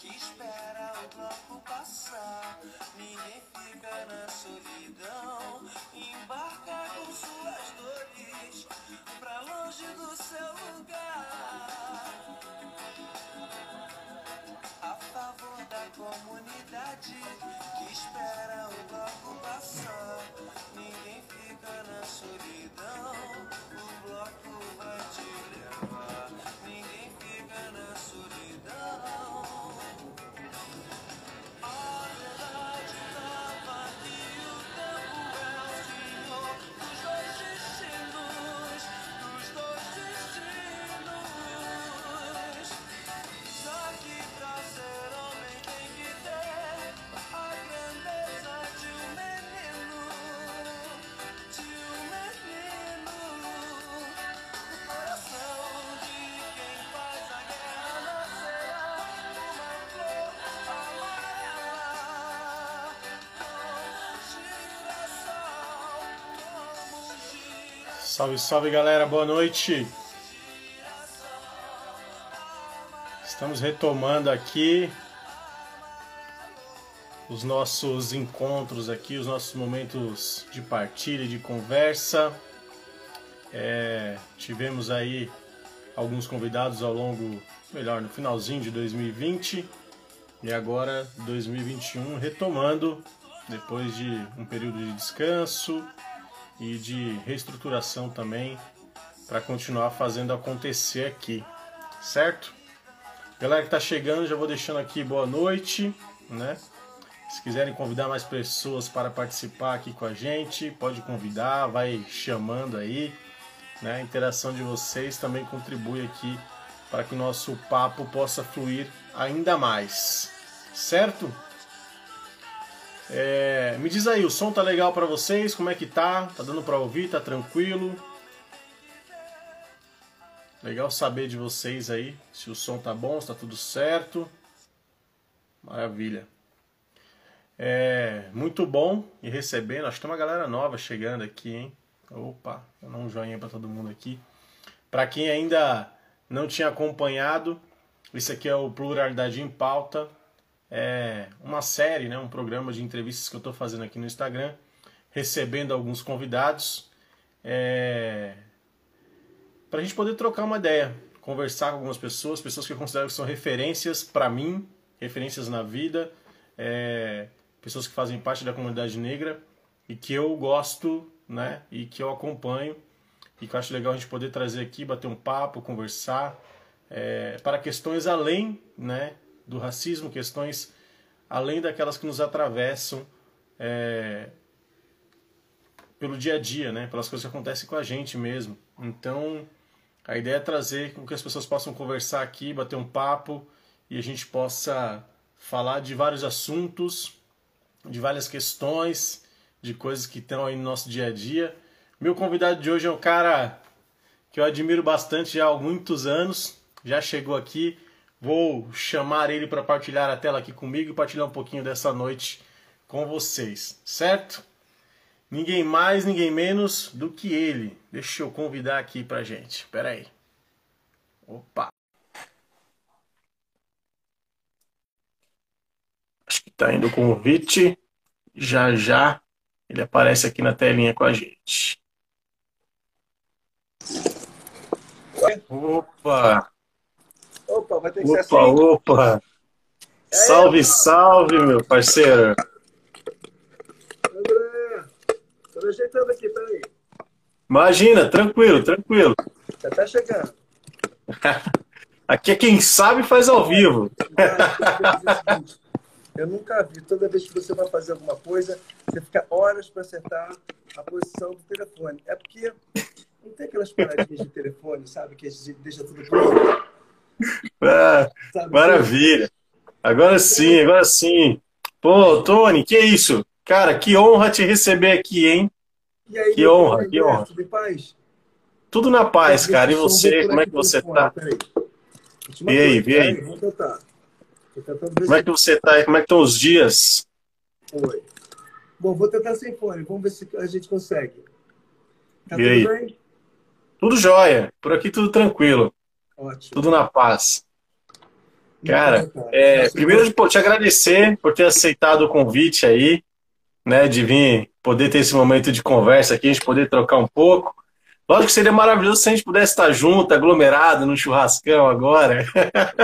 que espera o bloco passar. Ninguém fica na solidão, embarca com suas dores pra longe do seu lugar. A favor da comunidade que espera o bloco passar. Ninguém fica na solidão, Salve, salve galera, boa noite. Estamos retomando aqui os nossos encontros aqui, os nossos momentos de partilha, de conversa. É, tivemos aí alguns convidados ao longo, melhor, no finalzinho de 2020 e agora 2021 retomando depois de um período de descanso e de reestruturação também para continuar fazendo acontecer aqui, certo? Galera que está chegando, já vou deixando aqui boa noite, né? Se quiserem convidar mais pessoas para participar aqui com a gente, pode convidar, vai chamando aí, né? A interação de vocês também contribui aqui para que o nosso papo possa fluir ainda mais, certo? É, me diz aí, o som tá legal para vocês? Como é que tá? Tá dando para ouvir? Tá tranquilo? Legal saber de vocês aí, se o som tá bom, se tá tudo certo. Maravilha. É, muito bom e recebendo. Acho que tem uma galera nova chegando aqui, hein? Opa, vou dar um joinha para todo mundo aqui. Para quem ainda não tinha acompanhado, esse aqui é o Pluralidade em Pauta. É uma série, né, um programa de entrevistas que eu estou fazendo aqui no Instagram, recebendo alguns convidados. É, para a gente poder trocar uma ideia, conversar com algumas pessoas, pessoas que eu considero que são referências para mim, referências na vida, é, pessoas que fazem parte da comunidade negra e que eu gosto, né, e que eu acompanho e que eu acho legal a gente poder trazer aqui, bater um papo, conversar é, para questões além, né, do racismo, questões além daquelas que nos atravessam é, pelo dia a dia, né, pelas coisas que acontecem com a gente mesmo. Então a ideia é trazer com que as pessoas possam conversar aqui, bater um papo e a gente possa falar de vários assuntos, de várias questões, de coisas que estão aí no nosso dia a dia. Meu convidado de hoje é um cara que eu admiro bastante já há muitos anos, já chegou aqui. Vou chamar ele para partilhar a tela aqui comigo e partilhar um pouquinho dessa noite com vocês, certo? Ninguém mais, ninguém menos do que ele. Deixa eu convidar aqui pra gente. Pera aí. Opa. Acho que tá indo o convite. Já já ele aparece aqui na telinha com a gente. Opa! Opa, vai ter que ser Opa, assim. opa! Salve, salve, meu parceiro! André, tô ajeitando aqui, peraí. Imagina, tranquilo, tranquilo. Já tá chegando. Aqui é quem sabe faz ao vivo. Eu nunca vi, toda vez que você vai fazer alguma coisa, você fica horas para acertar a posição do telefone. É porque não tem aquelas paradinhas de telefone, sabe? Que deixa tudo pronto. Ah, maravilha. Agora sim, agora sim. Pô, Tony, que isso? Cara, que honra te receber aqui, hein? E aí, Que honra, que honra. Tudo em paz? Tudo na paz, ver cara. E você, vem como é que você tá? fone. Última E aí, vê aí. Vamos tentar. Como é que você tá? Como é que estão os dias? foi. Bom, vou tentar sem fone. Vamos ver se a gente consegue. Tá E aí? tudo bem? Tudo jóia. Por aqui tudo tranquilo. Ótimo. Tudo na paz. Cara, é, primeiro pô, te agradecer por ter aceitado o convite aí, né, de vir poder ter esse momento de conversa aqui, a gente poder trocar um pouco. Lógico que seria maravilhoso se a gente pudesse estar junto, aglomerado, no churrascão agora.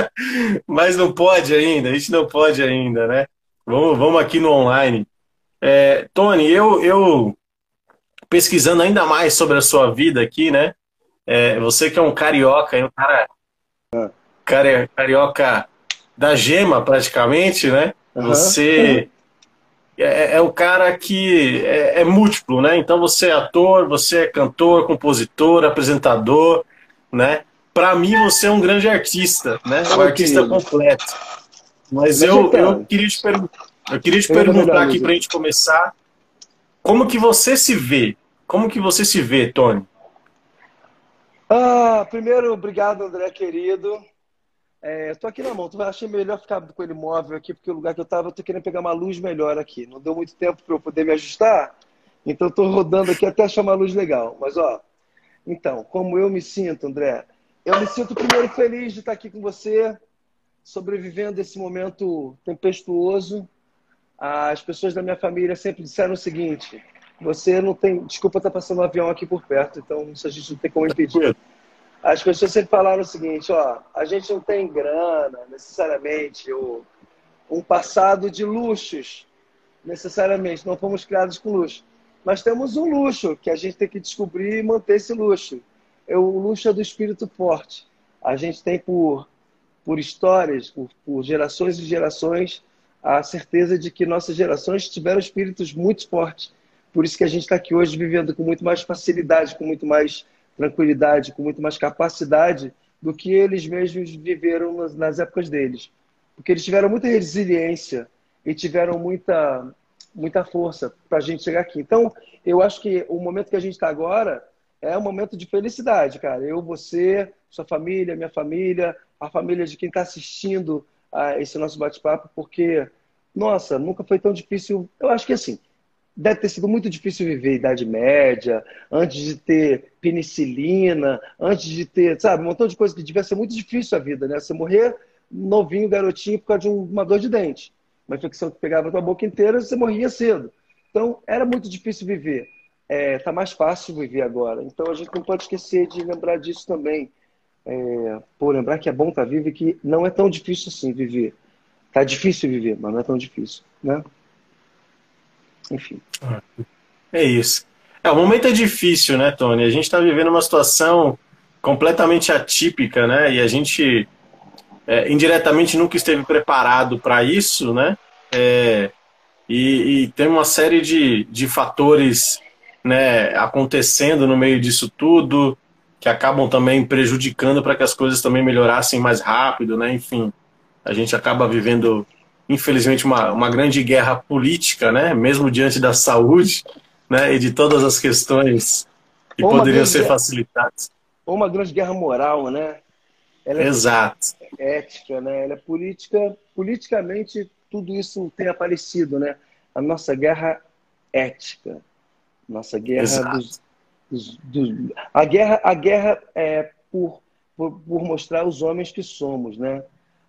Mas não pode ainda, a gente não pode ainda, né? Vamos, vamos aqui no online. É, Tony, eu, eu pesquisando ainda mais sobre a sua vida aqui, né? É, você que é um carioca, um cara, ah. cara carioca da gema praticamente, né? Uhum. Você é, é o cara que é, é, múltiplo, né? Então você é ator, você é cantor, compositor, apresentador, né? Para mim você é um grande artista, né? Um artista completo. Mas eu, eu queria te, per... eu queria te perguntar aqui para a gente começar, como que você se vê? Como que você se vê, Tony? Ah, primeiro, obrigado, André, querido. É, aqui na mão. Achei melhor ficar com ele móvel aqui, porque o lugar que eu estava, eu tô querendo pegar uma luz melhor aqui. Não deu muito tempo para eu poder me ajustar, então estou rodando aqui até achar uma luz legal. Mas, ó, então, como eu me sinto, André? Eu me sinto primeiro feliz de estar aqui com você, sobrevivendo esse momento tempestuoso. As pessoas da minha família sempre disseram o seguinte: você não tem. Desculpa, tá passando um avião aqui por perto, então a gente não tem como impedir as pessoas sempre falaram o seguinte, ó, a gente não tem grana, necessariamente, ou um passado de luxos, necessariamente, não fomos criados com luxo. Mas temos um luxo que a gente tem que descobrir e manter esse luxo. É o luxo é do espírito forte. A gente tem por, por histórias, por, por gerações e gerações, a certeza de que nossas gerações tiveram espíritos muito fortes. Por isso que a gente está aqui hoje vivendo com muito mais facilidade, com muito mais tranquilidade, com muito mais capacidade do que eles mesmos viveram nas, nas épocas deles. Porque eles tiveram muita resiliência e tiveram muita, muita força para a gente chegar aqui. Então, eu acho que o momento que a gente está agora é um momento de felicidade, cara. Eu, você, sua família, minha família, a família de quem está assistindo a esse nosso bate-papo, porque, nossa, nunca foi tão difícil. Eu acho que assim, deve ter sido muito difícil viver Idade Média, antes de ter penicilina, antes de ter, sabe, um montão de coisas que devia ser muito difícil a vida, né? Você morrer novinho, garotinho, por causa de uma dor de dente. Uma infecção que pegava a tua boca inteira, você morria cedo. Então, era muito difícil viver. É, tá mais fácil viver agora. Então, a gente não pode esquecer de lembrar disso também. É, pô, lembrar que é bom estar tá vivo e que não é tão difícil assim viver. Tá difícil viver, mas não é tão difícil, né? Enfim. É isso. É, o momento é difícil, né, Tony? A gente está vivendo uma situação completamente atípica, né? E a gente é, indiretamente nunca esteve preparado para isso, né? É, e, e, tem uma série de, de fatores né, acontecendo no meio disso tudo que acabam também prejudicando para que as coisas também melhorassem mais rápido, né? Enfim, a gente acaba vivendo infelizmente, uma, uma grande guerra política, né? mesmo diante da saúde né? e de todas as questões que Ou poderiam ser guerra, facilitadas. Ou uma grande guerra moral, né? Ela é Exato. ética, né? Ela é política, politicamente tudo isso tem aparecido, né? A nossa guerra ética, nossa guerra dos, dos, dos, a guerra, a guerra é por, por, por mostrar os homens que somos, né?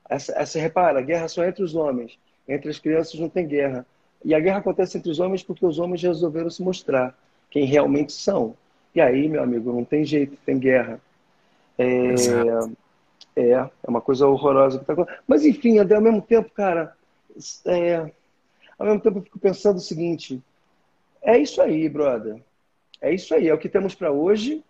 Essa, essa, repara, a guerra só entre os homens. Entre as crianças não tem guerra. E a guerra acontece entre os homens porque os homens resolveram se mostrar quem realmente são. E aí, meu amigo, não tem jeito, tem guerra. É, é, é uma coisa horrorosa que está acontecendo. Mas, enfim, ao mesmo tempo, cara, é, ao mesmo tempo eu fico pensando o seguinte: é isso aí, brother. É isso aí, é o que temos para hoje.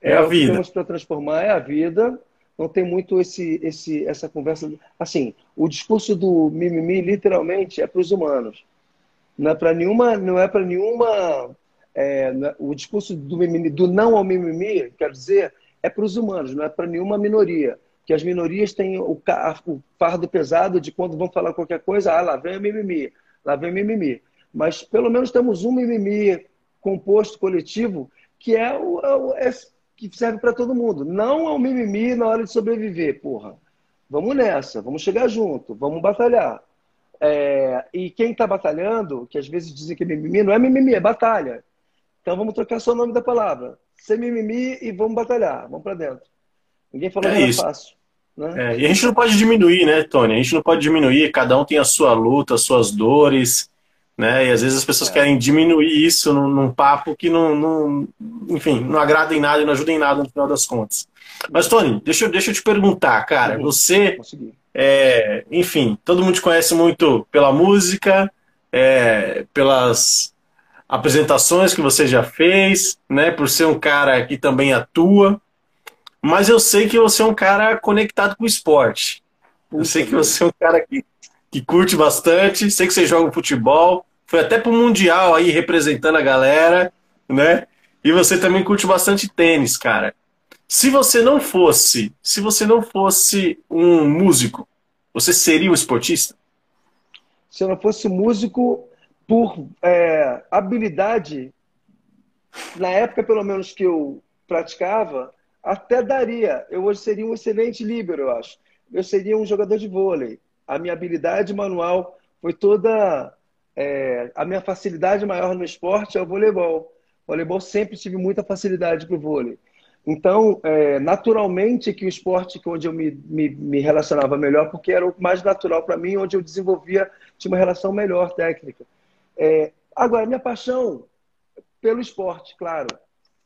É, é a o vida. que temos para transformar, é a vida não tem muito esse, esse, essa conversa. Assim, o discurso do mimimi literalmente é para os humanos. Não é para nenhuma, não é para nenhuma. É, é, o discurso do mimimi, do não ao mimimi, quer dizer, é para os humanos, não é para nenhuma minoria. Que as minorias têm o, o fardo pesado de quando vão falar qualquer coisa, ah, lá vem o mimimi, lá vem o mimimi. Mas pelo menos temos um mimimi composto coletivo que é o, é é que serve para todo mundo. Não é um mimimi na hora de sobreviver, porra. Vamos nessa, vamos chegar junto, vamos batalhar. É, e quem está batalhando, que às vezes dizem que é mimimi, não é mimimi, é batalha. Então vamos trocar só o nome da palavra. Ser mimimi e vamos batalhar, vamos para dentro. Ninguém falou é que era fácil. Né? É, e a gente não pode diminuir, né, Tony? A gente não pode diminuir, cada um tem a sua luta, as suas dores, né? E às vezes as pessoas é. querem diminuir isso num, num papo que não, não, enfim, não agrada em nada e não ajuda em nada no final das contas. Mas, Tony, deixa, eu, deixa eu te perguntar, cara, você, é, enfim, todo mundo te conhece muito pela música, é, pelas apresentações que você já fez, né? Por ser um cara que também atua. Mas eu sei que você é um cara conectado com o esporte. Eu sei que você é um cara que, que curte bastante, sei que você joga futebol, foi até pro Mundial aí representando a galera, né? E você também curte bastante tênis, cara. Se você não fosse, se você não fosse um músico, você seria um esportista? Se eu não fosse músico, por é, habilidade, na época pelo menos que eu praticava, até daria. Eu hoje seria um excelente líbero, eu acho. Eu seria um jogador de vôlei. A minha habilidade manual foi toda. É, a minha facilidade maior no esporte é o voleibol. Voleibol sempre tive muita facilidade para o vôlei. Então, é, naturalmente que o esporte onde eu me, me, me, relacionava melhor, porque era o mais natural para mim, onde eu desenvolvia, tinha uma relação melhor técnica. É, agora, minha paixão pelo esporte, claro.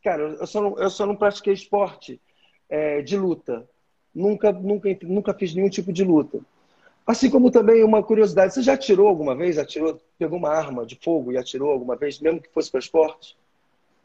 Cara, eu só não, eu só não pratiquei esporte é, de luta. Nunca, nunca, nunca fiz nenhum tipo de luta. Assim como também uma curiosidade, você já atirou alguma vez? Atirou, pegou uma arma de fogo e atirou alguma vez, mesmo que fosse para esporte?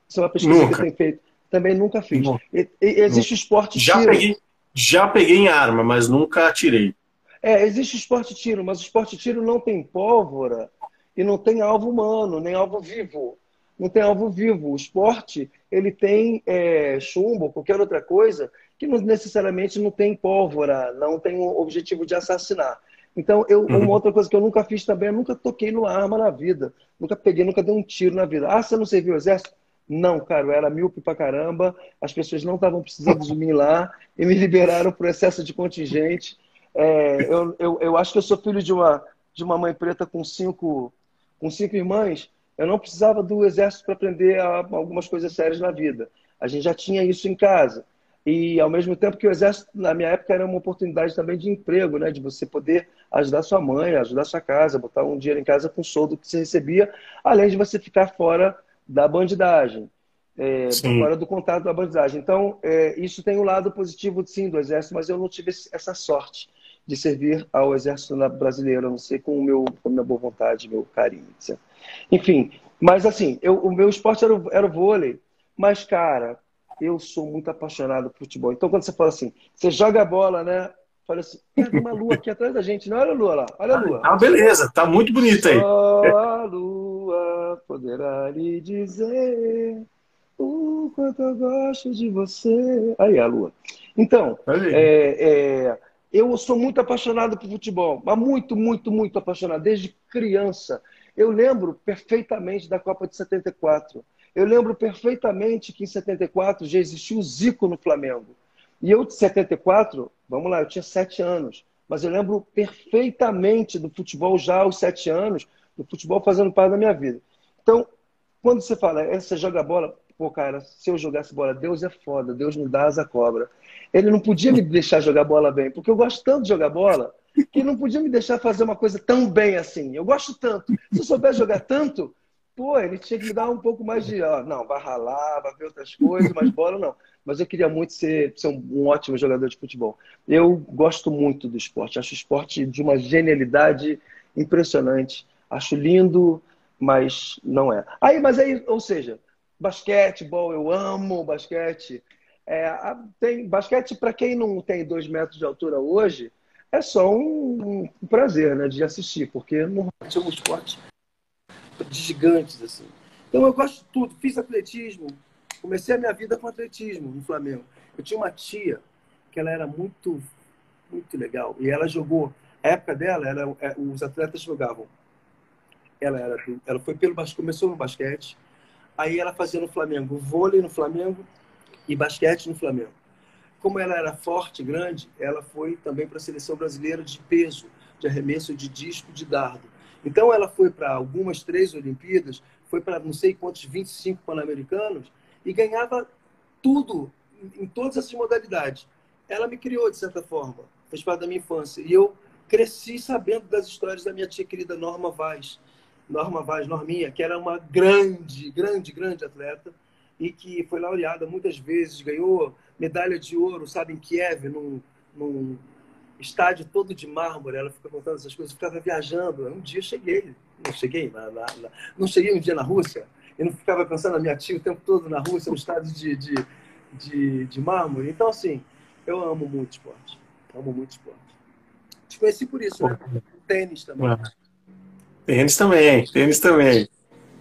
Isso é uma pesquisa nunca. que tem feito. Também nunca fiz. E, e, existe o esporte já tiro. Peguei, já peguei em arma, mas nunca atirei. É, existe o esporte tiro, mas o esporte tiro não tem pólvora e não tem alvo humano, nem alvo vivo. Não tem alvo vivo. O esporte, ele tem é, chumbo, qualquer outra coisa, que não necessariamente não tem pólvora, não tem o objetivo de assassinar. Então, eu, uhum. uma outra coisa que eu nunca fiz também, eu nunca toquei numa arma na vida. Nunca peguei, nunca dei um tiro na vida. Ah, você não serviu o exército? Não, cara, eu era míope pra caramba, as pessoas não estavam precisando de mim lá e me liberaram por excesso de contingente. É, eu, eu, eu acho que eu sou filho de uma, de uma mãe preta com cinco, com cinco irmãs. Eu não precisava do exército para aprender algumas coisas sérias na vida. A gente já tinha isso em casa. E ao mesmo tempo que o exército, na minha época, era uma oportunidade também de emprego, né? De você poder ajudar sua mãe, ajudar sua casa, botar um dinheiro em casa com o soldo que você recebia, além de você ficar fora da bandidagem, é, fora do contato da bandidagem. Então, é, isso tem um lado positivo, sim, do Exército, mas eu não tive essa sorte de servir ao Exército brasileiro, a não ser com, o meu, com a minha boa vontade, meu carinho, etc. Enfim, mas assim, eu, o meu esporte era o, era o vôlei, mas, cara, eu sou muito apaixonado por futebol. Então, quando você fala assim, você joga a bola, né? Fala assim, tem uma lua aqui atrás da gente, não? Olha a lua lá, olha a lua. Ah, beleza, tá muito bonita aí. Só a lua poderá lhe dizer o quanto eu gosto de você. Aí, a lua. Então, é, é, eu sou muito apaixonado por futebol, mas muito, muito, muito apaixonado, desde criança. Eu lembro perfeitamente da Copa de 74. Eu lembro perfeitamente que em 74 já existiu o Zico no Flamengo. E eu, de 74, vamos lá, eu tinha sete anos. Mas eu lembro perfeitamente do futebol já aos sete anos, do futebol fazendo parte da minha vida. Então, quando você fala, é, você joga bola, pô, cara, se eu jogasse bola, Deus é foda, Deus não dá asa cobra. Ele não podia me deixar jogar bola bem, porque eu gosto tanto de jogar bola, que não podia me deixar fazer uma coisa tão bem assim. Eu gosto tanto. Se eu soubesse jogar tanto, pô, ele tinha que me dar um pouco mais de, ó, não, vai ralar, vai ver outras coisas, mas bola não. Mas eu queria muito ser, ser um, um, ótimo jogador de futebol. Eu gosto muito do esporte, acho o esporte de uma genialidade impressionante. Acho lindo, mas não é. Aí, mas aí, ou seja, basquetebol, eu amo basquete. É, tem basquete para quem não tem dois metros de altura hoje é só um, um prazer, né, de assistir, porque não é um esporte de gigantes, assim. Então eu gosto de tudo. Fiz atletismo. Comecei a minha vida com atletismo no Flamengo. Eu tinha uma tia que ela era muito, muito legal. E ela jogou. A época dela, ela, é, os atletas jogavam. Ela, era, ela foi pelo começou no basquete. Aí ela fazia no Flamengo vôlei no Flamengo e basquete no Flamengo. Como ela era forte, grande, ela foi também para a seleção brasileira de peso, de arremesso de disco, de dardo. Então ela foi para algumas três Olimpíadas, foi para não sei quantos 25 pan-americanos e ganhava tudo em todas essas modalidades. ela me criou, de certa forma. Fez parte da minha infância. E eu cresci sabendo das histórias da minha tia querida Norma Vaz. Norma Vaz, Norminha, que era uma grande, grande, grande atleta e que foi laureada muitas vezes, ganhou medalha de ouro, sabe, em Kiev, num, num estádio todo de mármore. Ela fica contando essas coisas, ficava viajando. Um dia cheguei, não cheguei, na, na, na, não cheguei um dia na Rússia e não ficava pensando na minha tia o tempo todo na Rússia, no estádio de, de, de, de mármore. Então, assim, eu amo muito esporte. Amo muito esporte. Te conheci por isso, né? Tênis também. Ah. Tênis também, tênis também.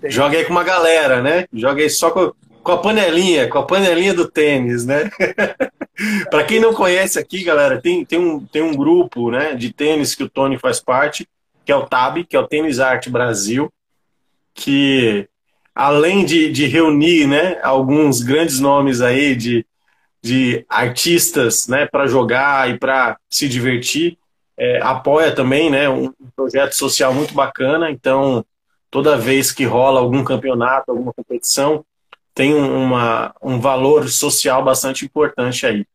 Tênis. Joga aí com uma galera, né? Joga aí só com, com a panelinha, com a panelinha do tênis, né? Para quem não conhece aqui, galera, tem, tem, um, tem um grupo né, de tênis que o Tony faz parte, que é o TAB, que é o Tênis Arte Brasil, que além de, de reunir né, alguns grandes nomes aí de, de artistas né, para jogar e para se divertir, é, apoia também né, um projeto social muito bacana. Então, toda vez que rola algum campeonato, alguma competição, tem uma, um valor social bastante importante aí.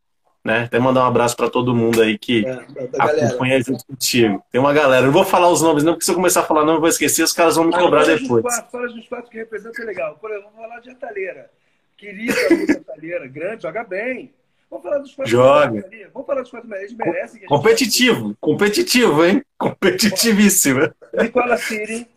Né? Até mandar um abraço para todo mundo aí que é, acompanha junto contigo. Tem uma galera. Não vou falar os nomes, não, porque se eu começar a falar, não, eu vou esquecer, os caras vão me ah, cobrar depois. Fala dos quatro que representam legal. Por exemplo, vou falar de Ataleira. Querida Lúcia Ataleira, grande, joga bem. Vamos falar dos quatro Joga. Vamos falar dos quatro melhores. Merece. Competitivo, competitivo, hein? Competitivíssimo. Nicola Siri,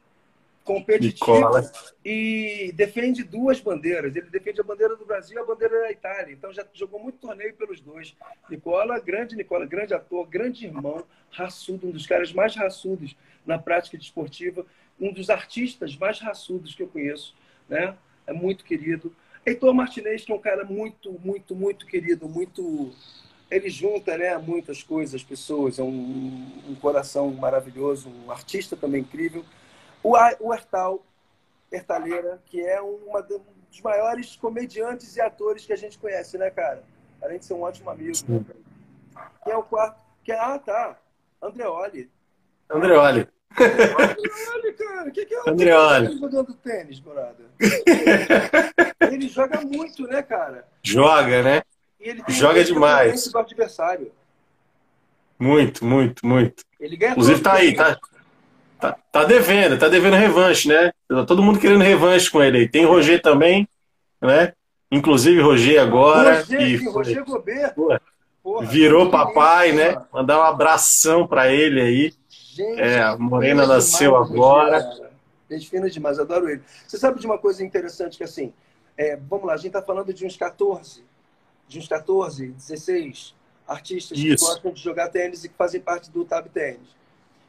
competitivo Nicola. e defende duas bandeiras. Ele defende a bandeira do Brasil e a bandeira da Itália. Então já jogou muito torneio pelos dois. Nicola, grande Nicola, grande ator, grande irmão, raçudo, um dos caras mais raçudos na prática desportiva, um dos artistas mais raçudos que eu conheço, né? É muito querido. Heitor Martinez, que é um cara muito, muito, muito querido, muito. Ele junta né, muitas coisas, pessoas, é um, um coração maravilhoso, um artista também incrível. O, o Hertal, Hertaleira, que é uma dos maiores comediantes e atores que a gente conhece, né, cara? Além de ser um ótimo amigo. Né? É o quarto. É, ah, tá. Andreoli. Andreoli. Andreoli, cara. O que, que é o Andreoli? jogando tênis, brother? ele joga muito, né, cara? Joga, né? joga demais. Do adversário. Muito, muito, muito. Ele ganha Inclusive tá aí, tá, tá, tá devendo, tá devendo revanche, né? Tá todo mundo querendo revanche com ele aí. Tem Roger também, né? Inclusive Roger agora. Roger, que sim, Roger Gobert. Porra, virou papai, né? Mandar um abração para ele aí. Gente, é, a Morena nasceu demais, agora. Gente fina demais, adoro ele. Você sabe de uma coisa interessante que assim, é, vamos lá, a gente está falando de uns 14, de uns 14, 16 artistas Isso. que gostam de jogar tênis e que fazem parte do Tab Tênis.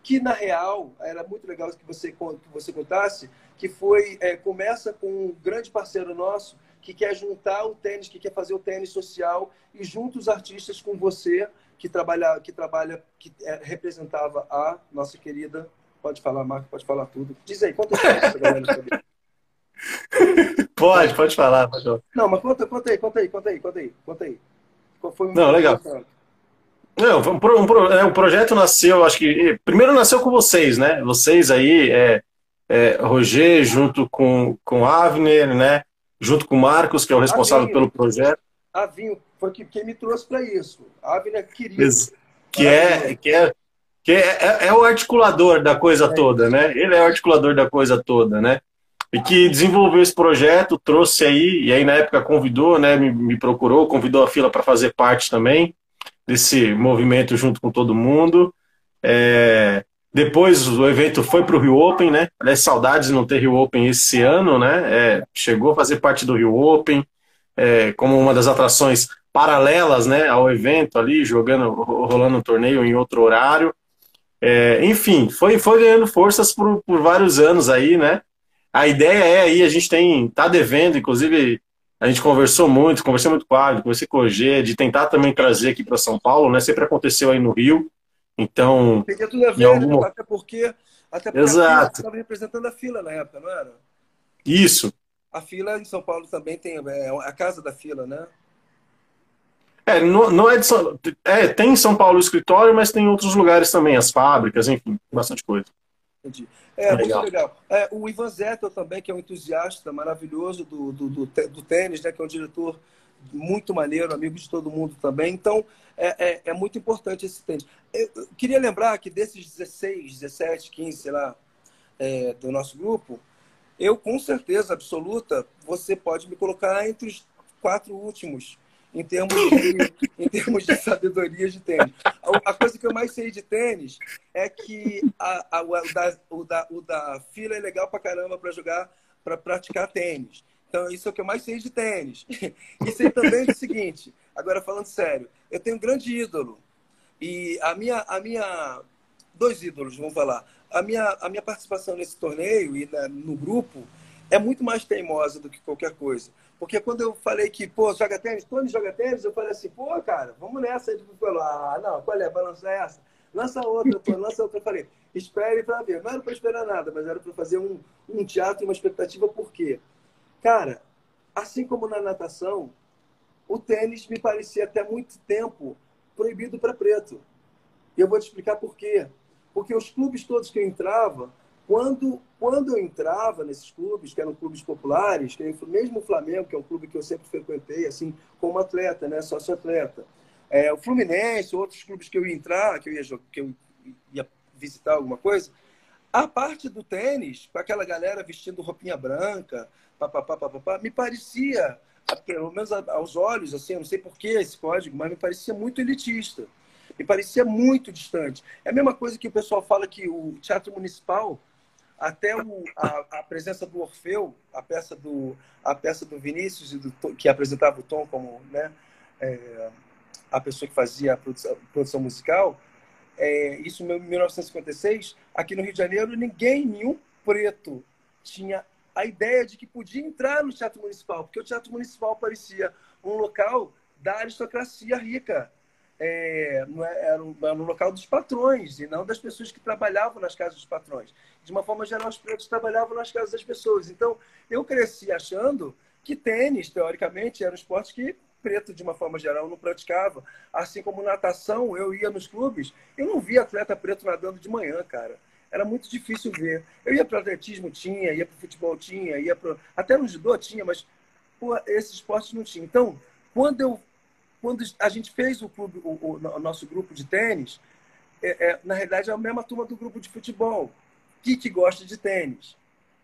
Que, na real, era muito legal que você, que você contasse, que foi, é, começa com um grande parceiro nosso que quer juntar o tênis, que quer fazer o tênis social e junta os artistas com você, que trabalha, que trabalha, que é, representava a nossa querida. Pode falar, Marco, pode falar tudo. Diz aí, conta isso, galera. pode, pode falar, pode falar. Não, mas conta, conta aí, conta aí, conta aí, conta aí, conta aí. Foi um Não, legal. Não, um, um, é, um, projeto nasceu, acho que. Primeiro nasceu com vocês, né? Vocês aí, é, é, Roger, junto com, com Avner, né? Junto com o Marcos, que é o responsável Avinho. pelo projeto. Avinho, foi que, quem me trouxe para isso. Avner querido. Que é, que é, que é, é, é, o articulador da coisa é toda, né? Ele é o articulador da coisa toda, né? e que desenvolveu esse projeto, trouxe aí, e aí na época convidou, né, me, me procurou, convidou a fila para fazer parte também desse movimento junto com todo mundo. É, depois o evento foi para o Rio Open, né? Aliás, saudades de não ter Rio Open esse ano, né? É, chegou a fazer parte do Rio Open é, como uma das atrações paralelas, né, ao evento ali, jogando, rolando um torneio em outro horário. É, enfim, foi, foi ganhando forças por, por vários anos aí, né? a ideia é aí, a gente tem, tá devendo, inclusive a gente conversou muito, conversei muito com o Águio, conversei com o G, de tentar também trazer aqui para São Paulo, né? Sempre aconteceu aí no Rio. Então. Tem tudo a ver, algum... até porque, até porque Exato. estava representando a fila na época, não era? Isso. A fila em São Paulo também tem é a casa da fila, né? É, não, não é de São, é, tem em São Paulo o escritório, mas tem em outros lugares também, as fábricas, enfim, bastante coisa. Entendi. É, legal. muito legal. É, o Ivan Zettel também, que é um entusiasta maravilhoso do, do, do, do, tênis, né, que é um diretor muito maneiro, amigo de todo mundo também. Então, é, é, é muito importante esse tênis. Eu, eu queria lembrar que desses 16, 17, 15, sei lá, é, do nosso grupo, eu, com certeza absoluta, você pode me colocar entre os quatro últimos em termos de, em termos de sabedoria de tênis. A, a, coisa que eu mais sei de tênis é que a, a, o, da, o, da, o da fila é legal pra caramba para jogar, para praticar tênis. Então, isso é o que eu mais sei de tênis. E sei também o seguinte, agora falando sério, eu tenho um grande ídolo. E a minha, a minha dois ídolos, vamos falar. A minha, a minha participação nesse torneio e na, no grupo é muito mais teimosa do que qualquer coisa. Porque quando eu falei que, pô, joga tênis, Tony joga tênis, eu falei assim, pô, cara, vamos nessa. Ele falou, ah, não, qual é? Balança essa. Lança outra, pô, lança outra. Eu falei, espere para ver. Não era para esperar nada, mas era para fazer um, um teatro e uma expectativa. Por quê? Cara, assim como na natação, o tênis me parecia até muito tempo proibido para preto. E eu vou te explicar por quê. Porque os clubes todos que eu entrava, quando, quando eu entrava nesses clubes, que eram clubes populares, que mesmo o Flamengo, que é um clube que eu sempre frequentei, assim, como atleta, né, sócio-atleta, é, o Fluminense, outros clubes que eu ia entrar, que eu ia, que eu ia visitar alguma coisa, a parte do tênis, com aquela galera vestindo roupinha branca, papapá, papapá, me parecia, pelo menos aos olhos, assim, não sei por que esse código, mas me parecia muito elitista. Me parecia muito distante. É a mesma coisa que o pessoal fala que o Teatro Municipal, até o, a, a, presença do Orfeu, a peça do, a peça do Vinícius, do, que apresentava o Tom como né, é, a pessoa que fazia a produção, produção musical, é, isso em 1956, aqui no Rio de Janeiro, ninguém, nenhum preto, tinha a ideia de que podia entrar no Teatro Municipal, porque o Teatro Municipal parecia um local da aristocracia rica é, é, era, um, era um local dos patrões e não das pessoas que trabalhavam nas casas dos patrões. De uma forma geral, os pretos trabalhavam nas casas das pessoas. Então, eu cresci achando que tênis, teoricamente, era um esporte que preto, de uma forma geral, não praticava. Assim como natação, eu ia nos clubes, eu não via atleta preto nadando de manhã, cara. Era muito difícil ver. Eu ia para atletismo, tinha, ia para futebol, tinha, ia para. Até no judô tinha, mas pô, esses esportes não tinha. Então, quando eu quando a gente fez o, clube, o, o, o nosso grupo de tênis, é, é, na realidade é a mesma turma do grupo de futebol. Que, que gosta de tênis?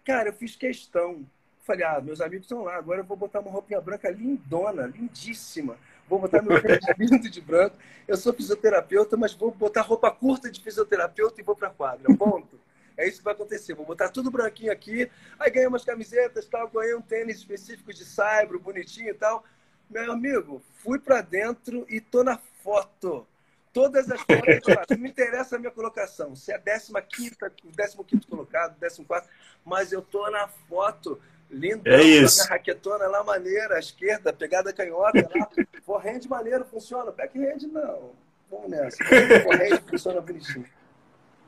Cara, eu fiz questão. Falei, ah, meus amigos estão lá, agora eu vou botar uma roupinha branca lindona, lindíssima. Vou botar meu tênis lindo de branco. Eu sou fisioterapeuta, mas vou botar roupa curta de fisioterapeuta e vou para quadra. Ponto. É isso que vai acontecer. Vou botar tudo branquinho aqui. Aí ganhei umas camisetas, tal, ganhei um tênis específico de saibro, bonitinho e tal. Meu amigo, fui para dentro e tô na foto. Todas as fotos Não me interessa a minha colocação. Se é 15, 15 colocado, 14, mas eu tô na foto. Lindo. É isso. Raquetona lá maneira, à esquerda, pegada canhota lá. Forehand maneiro, funciona. Backhand não. Vamos nessa. Forehand funciona bonitinho.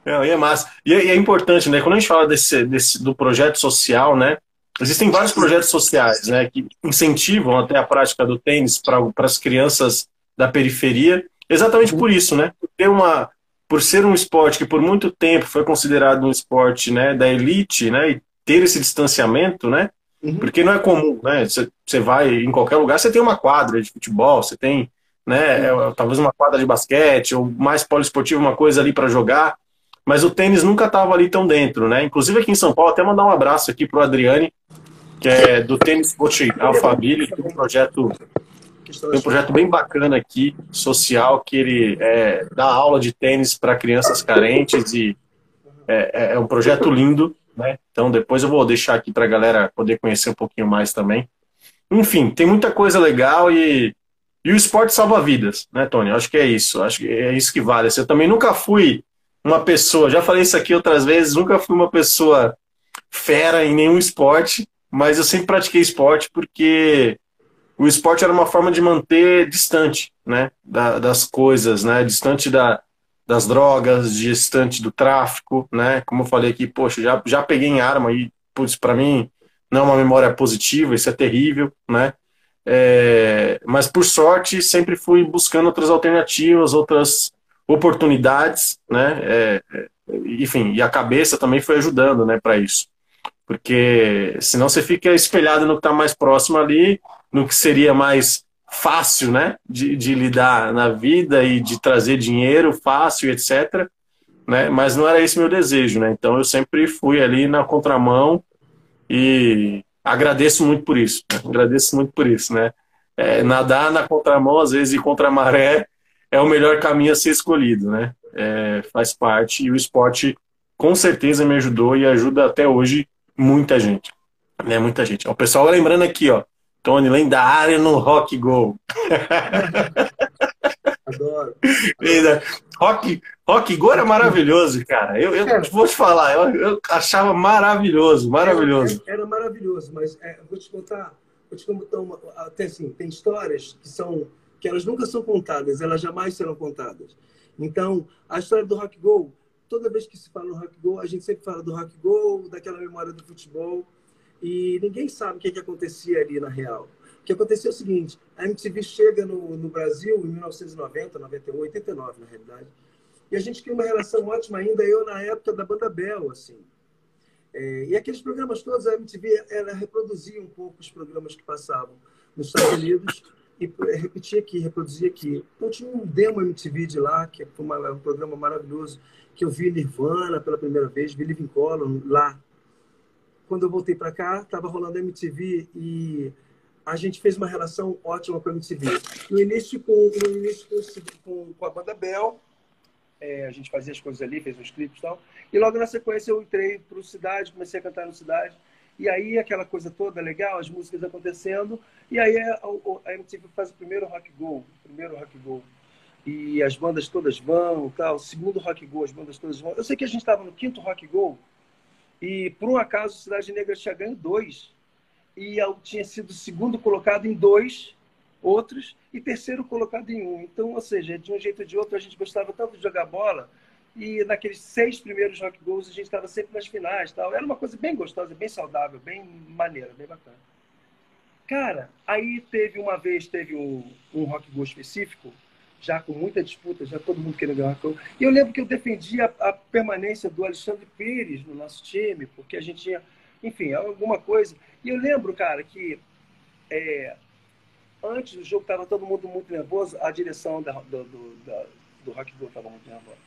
Não, e é massa. E é, e é, importante, né? Quando a gente fala desse, desse, do projeto social, né? Existem vários projetos sociais né, que incentivam até a prática do tênis para as crianças da periferia, exatamente por isso, né? Por, ter uma, por ser um esporte que por muito tempo foi considerado um esporte né, da elite, né? E ter esse distanciamento, né? Uhum. Porque não é comum, né? Você vai em qualquer lugar, você tem uma quadra de futebol, você tem, né? É, talvez uma quadra de basquete ou mais poliesportivo, uma coisa ali para jogar. Mas o tênis nunca estava ali tão dentro, né? Inclusive aqui em São Paulo, até mandar um abraço aqui para o Adriane, que é do Tênis Coach Alphaville, tem um projeto tem um projeto bem bacana aqui, social, que ele é, dá aula de tênis para crianças carentes e é, é, é, um projeto lindo, né? Então depois eu vou deixar aqui para a galera poder conhecer um pouquinho mais também. Enfim, tem muita coisa legal e, e o esporte salva vidas, né, Tony? Eu acho que é isso, acho que é isso que vale. Eu também nunca fui uma pessoa, já falei isso aqui outras vezes, nunca fui uma pessoa fera em nenhum esporte, mas eu sempre pratiquei esporte porque o esporte era uma forma de manter distante, né, da, das coisas, né, distante da, das drogas, distante do tráfico, né, como eu falei aqui, poxa, já, já peguei em arma e, putz, para mim não é uma memória positiva, isso é terrível, né, é, mas por sorte sempre fui buscando outras alternativas, outras oportunidades, né, é, é enfim, e a cabeça também foi ajudando, né, para isso. Porque senão você fica espelhado no que está mais próximo ali, no que seria mais fácil, né? De, de lidar na vida e de trazer dinheiro fácil, etc. Né? Mas não era esse meu desejo, né? Então eu sempre fui ali na contramão e agradeço muito por isso. Né? Agradeço muito por isso, né? É, nadar na contramão, às vezes, e contra a maré, é o melhor caminho a ser escolhido, né? É, faz parte e o esporte com certeza me ajudou e ajuda até hoje muita gente. Né? Muita gente. O pessoal lembrando aqui, ó. Tony, lendário no Rock Go. Adoro. rock, rock Go era maravilhoso, cara. Eu, eu é. vou te falar, eu, eu, achava maravilhoso, maravilhoso. Era, era maravilhoso, mas é, vou te contar, vou te contar uma, até assim, tem histórias que são que elas nunca são contadas, elas jamais serão contadas. Então, a história do Rock Go, toda vez que se fala no Rock Go, a gente sempre fala do Rock Go, daquela memória do futebol, e ninguém sabe o que, que acontecia ali na real. O que aconteceu é o seguinte: a MTV chega no, no Brasil em 1990, 91, 89, na realidade, e a gente cria uma relação ótima ainda, eu na época da banda Bell, assim. É, e aqueles programas todos, a MTV ela reproduzia um pouco os programas que passavam nos Estados Unidos e repetia aqui, reproduzia aqui. Então tinha um demo MTV de lá, que foi uma, um programa maravilhoso, que eu vi Nirvana pela primeira vez, vi Living Color lá. Quando eu voltei para cá, estava rolando MTV e a gente fez uma relação ótima com a MTV. No início, com, no início com, com a banda Bell, é, a gente fazia as coisas ali, fez uns clipes e tal. E logo na sequência eu entrei para o Cidade, comecei a cantar no Cidade. E aí aquela coisa toda legal, as músicas acontecendo. E aí a, a MTV faz o primeiro Rock Go, primeiro Rock Go. E as bandas todas vão, tal. Segundo Rock Go, as bandas todas vão. Eu sei que a gente estava no quinto Rock Go e por um acaso Cidade Negra tinha ganho dois e eu tinha sido segundo colocado em dois outros e terceiro colocado em um. Então, ou seja, de um jeito ou de outro, a gente gostava tanto de jogar bola e naqueles seis primeiros rock goals a gente estava sempre nas finais. tal. Era uma coisa bem gostosa, bem saudável, bem maneira, bem bacana. Cara, aí teve uma vez, teve um, um rock goal específico, já com muita disputa, já todo mundo querendo ganhar. E eu lembro que eu defendia a, a permanência do Alexandre Pires no nosso time, porque a gente tinha, enfim, alguma coisa. E eu lembro, cara, que é, antes do jogo estava todo mundo muito nervoso, a direção da, do, do, da, do Rock Go estava muito nervosa.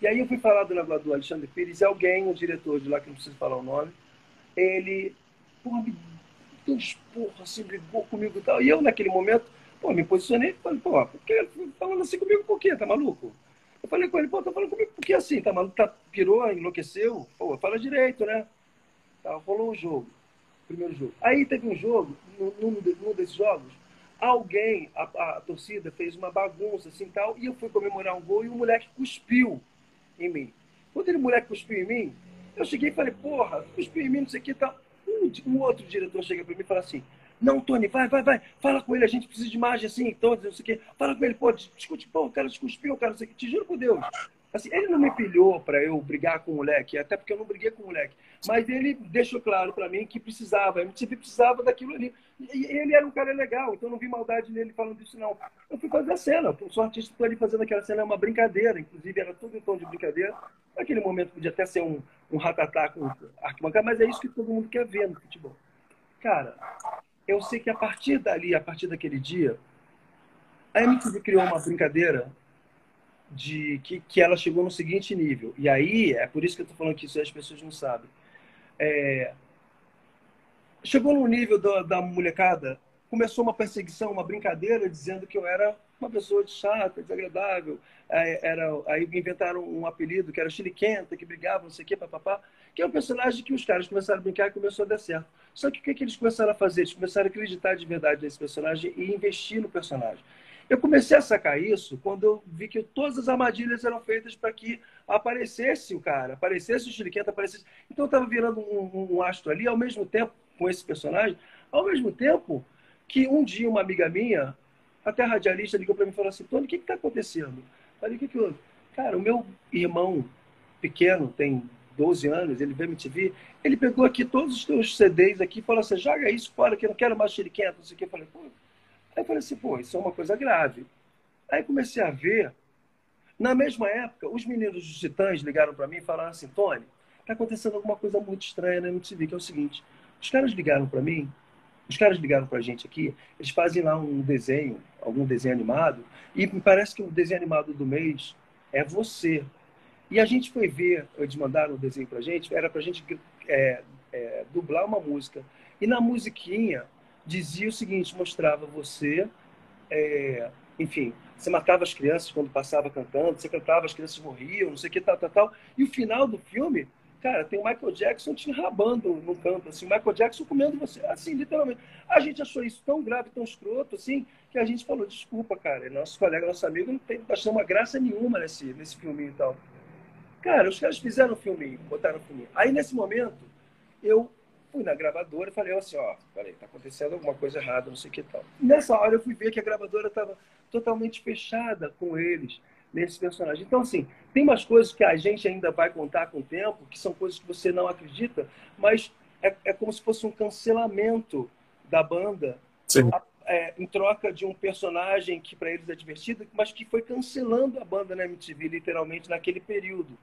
E aí eu fui falar do negócio do Alexandre Pires e alguém, um diretor de lá, que não preciso falar o nome, ele, porra, me deu esporro, assim, brigou comigo e tal. E eu, naquele momento, pô, me posicionei e falei, pô, por que falando assim comigo por quê? Tá maluco? Eu falei com ele, pô, tá falando comigo por que assim? Tá maluco? Tá, pirou, enlouqueceu? Pô, fala direito, né? Tá, rolou o jogo primeiro jogo. Aí teve um jogo, num, num desses jogos, alguém, a, a, torcida, fez uma bagunça assim tal, e eu fui comemorar um gol e o moleque cuspiu em mim. Quando ele, moleque cuspiu em mim, eu cheguei e falei, porra, cuspiu em mim, não sei o que tal. Um, um outro diretor chega para mim e fala assim, não, Tony, vai, vai, vai, fala com ele, a gente precisa de imagem assim, então, não sei o quê. Fala com ele, pô, discute, pô, o cara te cuspiu, cara, não sei o quê. Te juro por Deus. Assim, ele não me pilhou para eu brigar com o moleque, até porque eu não briguei com o moleque. Mas ele deixou claro para mim que precisava, a MTV precisava daquilo ali. E ele era um cara legal, então não vi maldade nele falando isso, não. Eu fui fazer a cena, eu sou artista, estou ali fazendo aquela cena, é uma brincadeira, inclusive era tudo em tom de brincadeira. Naquele momento podia até ser um, um ratatá com arquibancada, mas é isso que todo mundo quer ver no futebol. Cara, eu sei que a partir dali, a partir daquele dia, a MTV criou uma brincadeira de que, que ela chegou no seguinte nível. E aí, é por isso que eu estou falando que isso as pessoas não sabem. É, chegou no nível da, da molecada, começou uma perseguição, uma brincadeira, dizendo que eu era uma pessoa chata, desagradável. É, era, aí inventaram um apelido que era Chiliquenta, que brigava, não sei o quê, papapá, que é um personagem que os caras começaram a brincar e começou a dar certo. Só que o que, que eles começaram a fazer? Eles começaram a acreditar de verdade nesse personagem e investir no personagem. Eu comecei a sacar isso quando eu vi que todas as armadilhas eram feitas para que aparecesse o cara, aparecesse o Chiliquenta, aparecesse. Então eu estava virando um, um, astro ali, ao mesmo tempo, com esse personagem, ao mesmo tempo que um dia uma amiga minha, até radialista, ligou para mim e falou assim: Tony, o que está acontecendo? Falei: o que, que houve? Cara, o meu irmão pequeno, tem 12 anos, ele veio me te ver, ele pegou aqui todos os teus CDs aqui e falou assim: joga isso fora, que eu não quero mais Chiliquenta, não sei o que. Eu falei: pô Aí eu falei assim, pô, isso é uma coisa grave. Aí comecei a ver. Na mesma época, os meninos dos Titãs ligaram para mim e falaram assim, Tony, tá acontecendo alguma coisa muito estranha na MTV, que é o seguinte, os caras ligaram para mim Os caras ligaram pra gente aqui, eles fazem lá um desenho, algum desenho animado, e me parece que o desenho animado do mês é você. E a gente foi ver, eles mandaram o desenho pra gente, era pra gente é, é, dublar uma música. E na musiquinha dizia o seguinte, mostrava você, é, enfim, você matava as crianças quando passava cantando, você cantava, as crianças morriam, não sei o que, tal, tal, tal. E o final do filme, cara, tem o Michael Jackson te rabando no canto, assim, o Michael Jackson comendo você, assim, literalmente. A gente achou isso tão grave, tão escroto, assim, que a gente falou, desculpa, cara, nosso colega, nosso amigo, não tem achando uma graça nenhuma nesse, nesse filminho e tal. Cara, os caras fizeram o filminho, botaram o filminho. Aí, nesse momento, eu fui na gravadora e falei assim, ó, falei, tá acontecendo alguma coisa errada, não sei o que tal. Nessa hora eu fui ver que a gravadora estava totalmente fechada com eles, nesse personagem. Então, assim, tem umas coisas que a gente ainda vai contar com o tempo, que são coisas que você não acredita, mas é, é como se fosse um cancelamento da banda é, em troca de um personagem que para eles é divertido, mas que foi cancelando a banda na MTV, literalmente, naquele período.